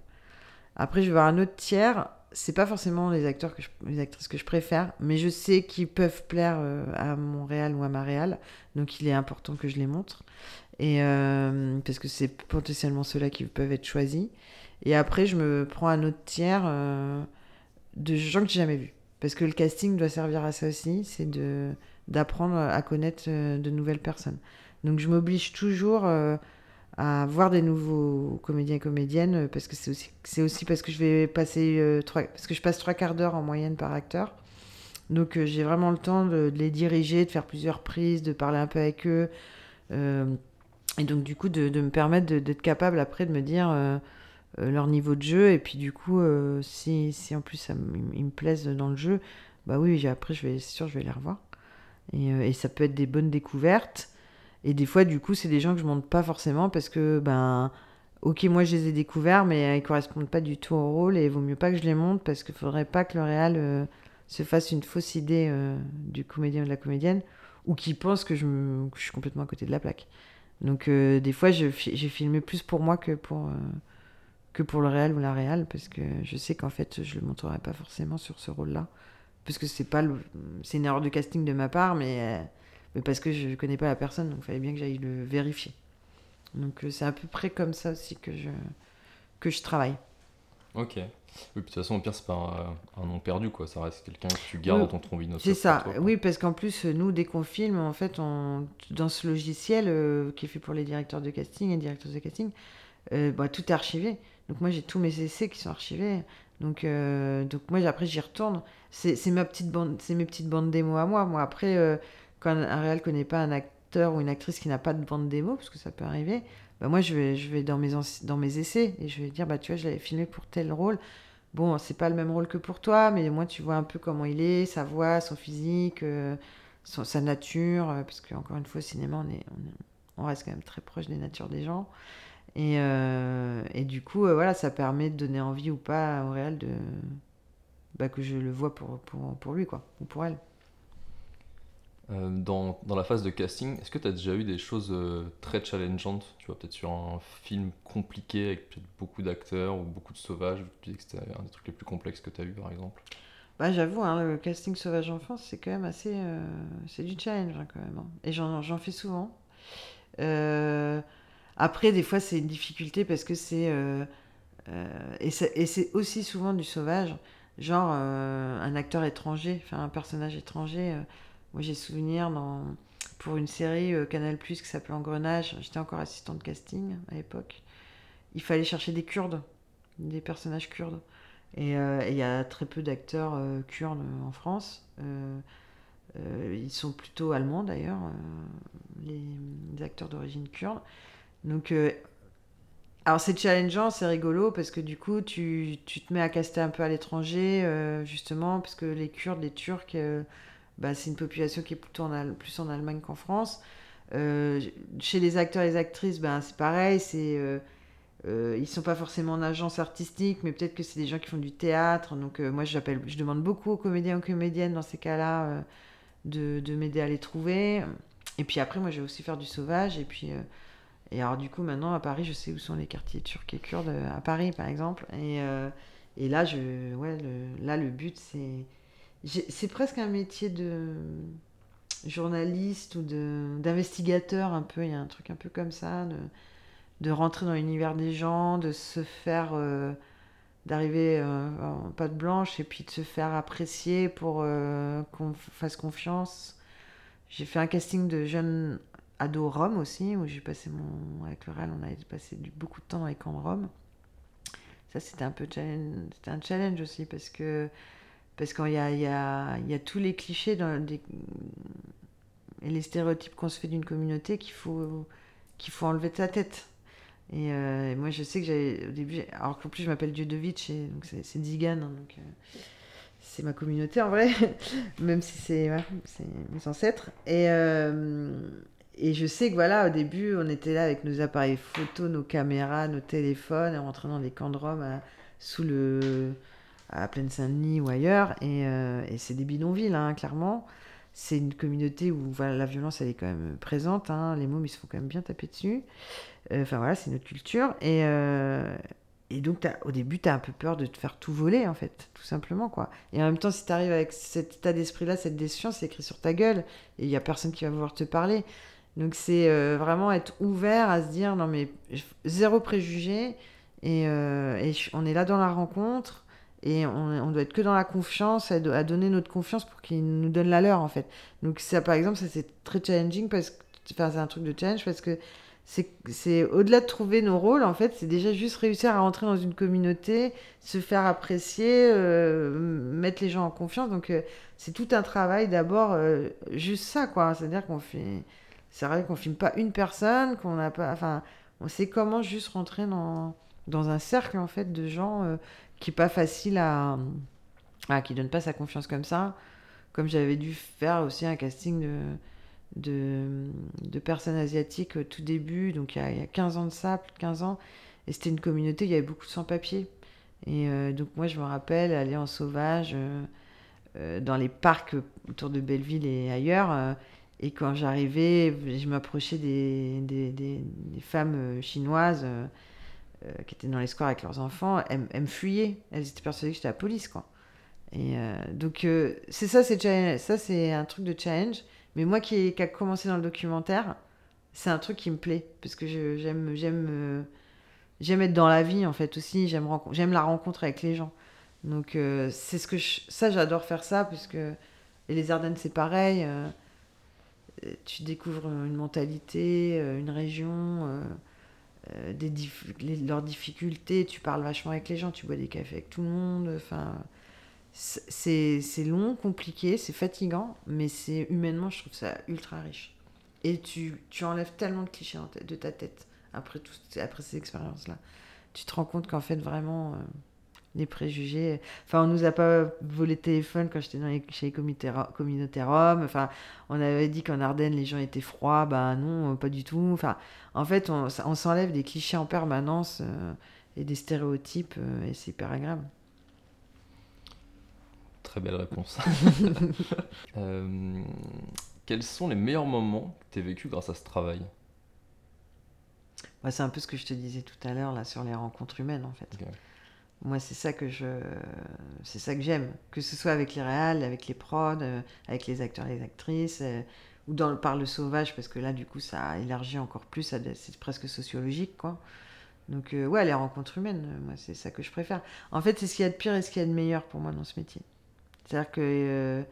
Après, je vais voir un autre tiers. C'est pas forcément les acteurs que les actrices que je préfère, mais je sais qu'ils peuvent plaire euh, à mon réal ou à ma réal, donc il est important que je les montre. Et euh, parce que c'est potentiellement ceux-là qui peuvent être choisis. Et après, je me prends un autre tiers euh, de gens que j'ai jamais vus. Parce que le casting doit servir à ça aussi, c'est de d'apprendre à connaître euh, de nouvelles personnes. Donc je m'oblige toujours à voir des nouveaux comédiens et comédiennes parce que c'est aussi c'est aussi parce que je vais passer trois parce que je passe trois quarts d'heure en moyenne par acteur. Donc j'ai vraiment le temps de, les diriger, de faire plusieurs prises, de parler un peu avec eux. Et donc, du coup, de, de me permettre d'être capable après de me dire euh, euh, leur niveau de jeu. Et puis, du coup, euh, si, si, en plus ça ils me plaisent dans le jeu, bah oui, après, je vais, c'est sûr, je vais les revoir. Et, et, ça peut être des bonnes découvertes. Et des fois, du coup, c'est des gens que je monte pas forcément parce que, ben, ok, moi, je les ai découverts, mais ils correspondent pas du tout au rôle. Et il vaut mieux pas que je les monte parce qu'il faudrait pas que le réal se fasse une fausse idée du comédien ou de la comédienne ou qu'il pense que je, que je suis complètement à côté de la plaque. Donc euh, des fois, j'ai filmé plus pour moi que pour, euh, que pour le réel ou la réal, parce que je sais qu'en fait, je le montrerai pas forcément sur ce rôle-là. Parce que c'est pas c'est une erreur de casting de ma part, mais, euh, mais parce que je connais pas la personne, donc il fallait bien que j'aille le vérifier. Donc c'est à peu près comme ça aussi que je, que je travaille. Ok. Oui, de toute façon, au pire, c'est pas un, nom perdu, quoi. Ça reste quelqu'un que tu gardes dans ton trombino. C'est ça, oui, parce qu'en plus, nous, dès qu'on filme, en fait, on, dans ce logiciel euh, qui est fait pour les directeurs de casting et directeurs de casting, euh, bah, tout est archivé. Donc, moi, j'ai tous mes essais qui sont archivés. Donc, euh, donc moi, après, j'y retourne. C'est ma petite bande, c'est mes petites bandes démo à moi. Moi, après, quand un réel connaît pas un acteur ou une actrice qui n'a pas de bande démo, parce que ça peut arriver, bah moi, je vais, je vais dans, mes dans mes essais et je vais dire, bah, tu vois, je l'avais filmé pour tel rôle bon, c'est pas le même rôle que pour toi, mais moi, tu vois un peu comment il est, sa voix, son physique, euh, sa nature, euh, parce qu'encore une fois, au cinéma, on, est, on, reste quand même très proche des natures des gens. Et, euh, et du coup, voilà, ça permet de donner envie ou pas au réel de, bah, que je le vois pour, pour, pour lui, quoi, ou pour elle. Euh, dans, dans, la phase de casting, est-ce que tu as déjà eu des choses euh, très challengeantes Tu vois, peut-être sur un film compliqué avec peut-être beaucoup d'acteurs ou beaucoup de sauvages Tu dis que c'était un des trucs les plus complexes que tu as eu par exemple? Bah, J'avoue, hein, le casting sauvage en France, c'est quand même assez. Euh, c'est du challenge hein, quand même. Hein. Et j'en fais souvent. Après, des fois, c'est une difficulté parce que c'est. et c'est aussi souvent du sauvage. Genre, un acteur étranger, enfin un personnage étranger moi, j'ai souvenir dans, pour une série euh, Canal Plus qui s'appelait Engrenage. J'étais encore assistante casting à l'époque. Il fallait chercher des Kurdes, des personnages kurdes. Et euh, il y a très peu d'acteurs euh, kurdes en France. ils sont plutôt allemands d'ailleurs, les, acteurs d'origine kurde. Donc, alors c'est challengeant, c'est rigolo parce que du coup, tu, te mets à caster un peu à l'étranger, justement, parce que les Kurdes, les Turcs bah, c'est une population qui est plutôt en plus en Allemagne qu'en France. Euh, chez les acteurs et les actrices, ben, c'est pareil, c'est, euh, euh, ils sont pas forcément en agence artistique, mais peut-être que c'est des gens qui font du théâtre. Donc moi, j'appelle, je demande beaucoup aux comédiens et aux comédiennes dans ces cas-là de, de m'aider à les trouver. Et puis après, moi, je vais aussi faire du sauvage. Et puis, et alors du coup, maintenant à Paris, je sais où sont les quartiers turcs et kurdes à Paris, par exemple. Et, et là, je, ouais, là, le but, c'est c'est presque un métier de journaliste ou d'investigateur un peu. Il y a un truc un peu comme ça, de, de rentrer dans l'univers des gens, de se faire, euh, d'arriver en pâte blanche et puis de se faire apprécier pour qu'on fasse confiance. J'ai fait un casting de jeunes ados Rome aussi, où j'ai passé mon. Avec le RAL, on a passé beaucoup de temps camps de Rome. Ça, c'était un peu un challenge aussi parce que parce qu'il y a, y, a, y a tous les clichés et les stéréotypes qu'on se fait d'une communauté qu'il faut qu'il faut enlever de sa tête. Et, euh, moi, je sais que j'avais au début, alors qu'en plus je m'appelle Dieudovitch et donc c'est Zigan, hein, donc euh, c'est ma communauté en vrai, même si c'est mes ancêtres. Et euh, et je sais que voilà, au début, on était là avec nos appareils photo, nos caméras, nos téléphones, et on rentrait dans des camps de Rome à, sous le, à Plaine Saint-Denis ou ailleurs. Et, euh, et c'est des bidonvilles, hein, clairement. C'est une communauté où voilà, la violence, elle est quand même présente. Hein. Les mômes, ils se font quand même bien taper dessus. Euh, enfin voilà, c'est notre culture. Et, euh, et donc, au début, tu as un peu peur de te faire tout voler, en fait, tout simplement. quoi. Et en même temps, si tu arrives avec cet état d'esprit-là, cette défiance, c'est écrit sur ta gueule. Et il n'y a personne qui va vouloir te parler. Donc c'est euh, vraiment être ouvert à se dire non mais zéro préjugé et, euh, on est là dans la rencontre et on, doit être que dans la confiance, à, donner notre confiance pour qu'ils nous donnent la leur en fait. Donc ça par exemple ça c'est très challenging parce que enfin, c'est un truc de challenge parce que c'est au-delà de trouver nos rôles en fait c'est déjà juste réussir à rentrer dans une communauté, se faire apprécier, euh, mettre les gens en confiance. Donc c'est tout un travail d'abord juste ça quoi, c'est-à-dire qu'on fait c'est vrai qu'on filme pas une personne, qu'on n'a pas. Enfin, on sait comment juste rentrer dans, dans un cercle en fait de gens euh, qui est pas facile à, à. qui donne pas sa confiance comme ça. Comme j'avais dû faire aussi un casting de, de, personnes asiatiques au tout début, donc il y, a, il y, a, 15 ans de ça, plus de 15 ans. Et c'était une communauté, il y avait beaucoup de sans-papiers. Et euh, donc moi, je me rappelle aller en sauvage euh, dans les parcs autour de Belleville et ailleurs et quand j'arrivais, je m'approchais des, des, femmes euh, chinoises euh, euh, qui étaient dans les squares avec leurs enfants. Elles, me fuyaient. Elles étaient persuadées que j'étais la police, quoi. Et donc, c'est ça, c'est ça, c'est un truc de challenge. Mais moi qui, qui a commencé dans le documentaire, c'est un truc qui me plaît parce que j'aime, j'aime, j'aime être dans la vie en fait aussi. J'aime, la rencontre avec les gens. Donc, c'est ce que ça, j'adore faire ça puisque et les Ardennes, c'est pareil tu découvres une mentalité, euh, une région, euh, euh, des leurs difficultés, tu parles vachement avec les gens, tu bois des cafés avec tout le monde. Enfin, c'est long, compliqué, c'est fatigant, mais c'est humainement, je trouve ça ultra riche. Et tu, tu enlèves tellement de clichés de ta tête après, tout, après ces expériences-là. Tu te rends compte qu'en fait, vraiment, les préjugés. Enfin, on nous a pas volé le téléphone quand j'étais dans les, chez les communautés roms. Enfin, on avait dit qu'en Ardennes, les gens étaient froids. Ben non, pas du tout. Enfin, en fait, on, on s'enlève des clichés en permanence euh, et des stéréotypes euh, et c'est hyper agréable. Très belle réponse. Euh, quels sont les meilleurs moments que tu as vécu grâce à ce travail? Bah, C'est un peu ce que je te disais tout à l'heure là sur les rencontres humaines en fait. Moi, c'est ça que je, c'est ça que j'aime, que ce soit avec les réals, avec les prods, euh, avec les acteurs, et les actrices, euh, ou dans par le sauvage, parce que là, du coup, ça élargit encore plus, c'est presque sociologique, quoi. Donc, euh, ouais, les rencontres humaines, moi, c'est ça que je préfère. En fait, c'est ce qu'il y a de pire et ce qu'il y a de meilleur pour moi dans ce métier. C'est-à-dire que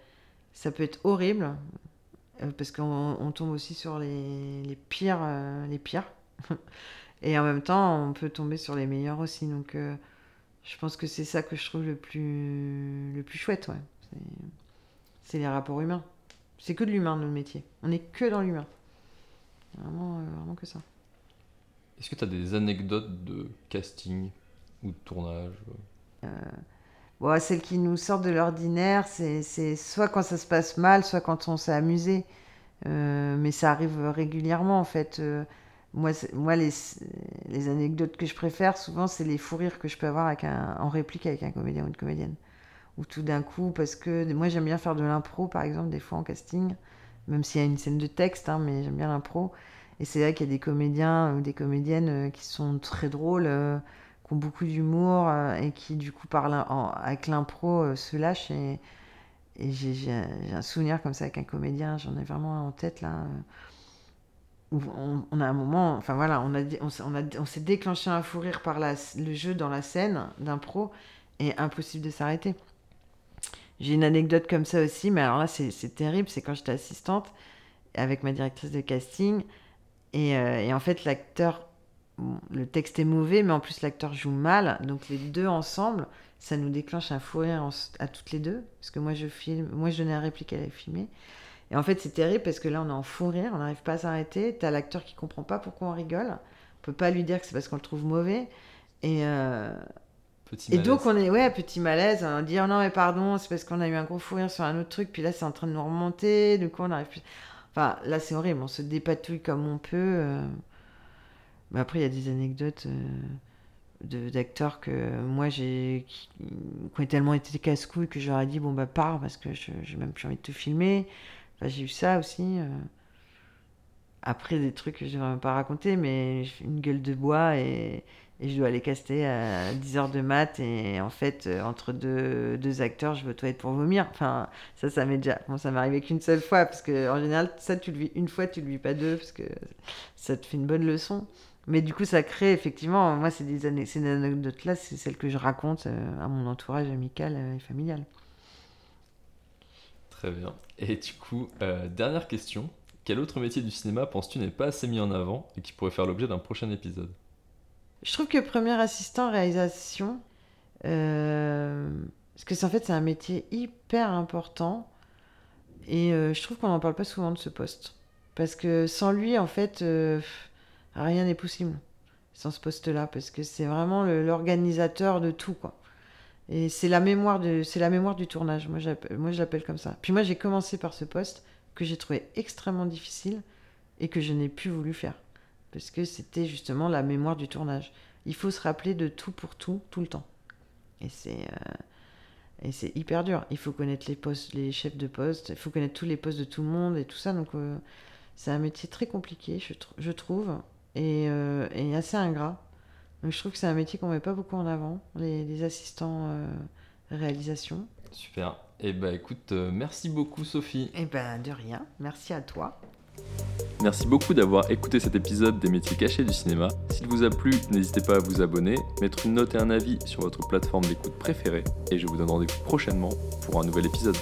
ça peut être horrible, parce qu'on tombe aussi sur les, les pires, les pires. et en même temps, on peut tomber sur les meilleurs aussi. Donc, je pense que c'est ça que je trouve le plus, le plus chouette, ouais. C'est les rapports humains. C'est que de l'humain, notre métier. On n'est que dans l'humain. Vraiment, euh, vraiment que ça. Est-ce que tu as des anecdotes de casting ou de tournage euh, bon, Celles qui nous sortent de l'ordinaire, c'est soit quand ça se passe mal, soit quand on s'est amusé. Euh, mais ça arrive régulièrement, en fait. Moi, moi les, les, anecdotes que je préfère, souvent, c'est les fous rires que je peux avoir en réplique avec un comédien ou une comédienne. Ou tout d'un coup, parce que moi, j'aime bien faire de l'impro, par exemple, des fois en casting, même s'il y a une scène de texte, hein, mais j'aime bien l'impro. Et c'est vrai qu'il y a des comédiens ou des comédiennes euh, qui sont très drôles, euh, qui ont beaucoup d'humour euh, et qui, du coup, parlent avec l'impro, se lâchent. Et, et j'ai un souvenir comme ça avec un comédien, j'en ai vraiment en tête là où on, a un moment, enfin voilà, on, a, on, a, s'est déclenché un fou rire par le jeu dans la scène d'impro et impossible de s'arrêter. J'ai une anecdote comme ça aussi, mais alors là c'est terrible, c'est quand j'étais assistante avec ma directrice de casting et, euh, et en fait l'acteur, le texte est mauvais, mais en plus l'acteur joue mal, donc les deux ensemble, ça nous déclenche un fou rire à toutes les deux, parce que moi je filme, moi je donnais la réplique, elle avait filmé. Et en fait, c'est terrible parce que là, on est en fou rire, on n'arrive pas à s'arrêter. T'as l'acteur qui comprend pas pourquoi on rigole. On peut pas lui dire que c'est parce qu'on le trouve mauvais. Et, euh, et donc, on est, ouais, petit malaise. On dit, oh non, mais pardon, c'est parce qu'on a eu un gros fou rire sur un autre truc. Puis là, c'est en train de nous remonter. Du coup, on n'arrive plus. Enfin, là, c'est horrible. On se dépatouille comme on peut. Euh. Mais après, il y a des anecdotes. Euh, d'acteurs que moi j'ai qui, ont tellement été casse-couilles que j'aurais dit bon bah pars parce que j'ai même plus envie de te filmer j'ai eu ça aussi. Euh. Après, des trucs que je ne vais pas raconter, mais une gueule de bois et, je dois aller caster à 10h de mat. Et en fait, euh, entre deux, acteurs, je veux toi être pour vomir. Enfin, ça, ça m'est déjà. Ça m'est arrivé qu'une seule fois, parce que général, ça, tu le vis une fois, tu le vis pas deux, parce que ça te fait une bonne leçon. Mais du coup, ça crée effectivement. Moi, c'est des années, ces anecdotes-là, c'est celles que je raconte euh, à mon entourage amical et familial. Et du coup, euh, dernière question. Quel autre métier du cinéma penses-tu n'est pas assez mis en avant et qui pourrait faire l'objet d'un prochain épisode? Je trouve que premier assistant réalisation, euh, parce que en fait c'est un métier hyper important et euh, je trouve qu'on n'en parle pas souvent de ce poste. Parce que sans lui, en fait, rien n'est possible sans ce poste-là, parce que c'est vraiment l'organisateur de tout, quoi. Et c'est la mémoire de, c'est la mémoire du tournage. Moi, moi, je l'appelle comme ça. Puis moi, j'ai commencé par ce poste que j'ai trouvé extrêmement difficile et que je n'ai plus voulu faire parce que c'était justement la mémoire du tournage. Il faut se rappeler de tout pour tout, tout le temps. Et c'est euh, c'est hyper dur. Il faut connaître les postes, les chefs de poste. Il faut connaître tous les postes de tout le monde et tout ça. Donc euh, c'est un métier très compliqué, je, trouve, euh, et assez ingrat je trouve que c'est un métier qu'on met pas beaucoup en avant, les, assistants euh, réalisation. Super. Et eh ben écoute, euh, merci beaucoup Sophie. Et eh ben de rien, merci à toi. Merci beaucoup d'avoir écouté cet épisode des métiers cachés du cinéma. S'il vous a plu, n'hésitez pas à vous abonner, mettre une note et un avis sur votre plateforme d'écoute préférée, et je vous donne rendez-vous prochainement pour un nouvel épisode.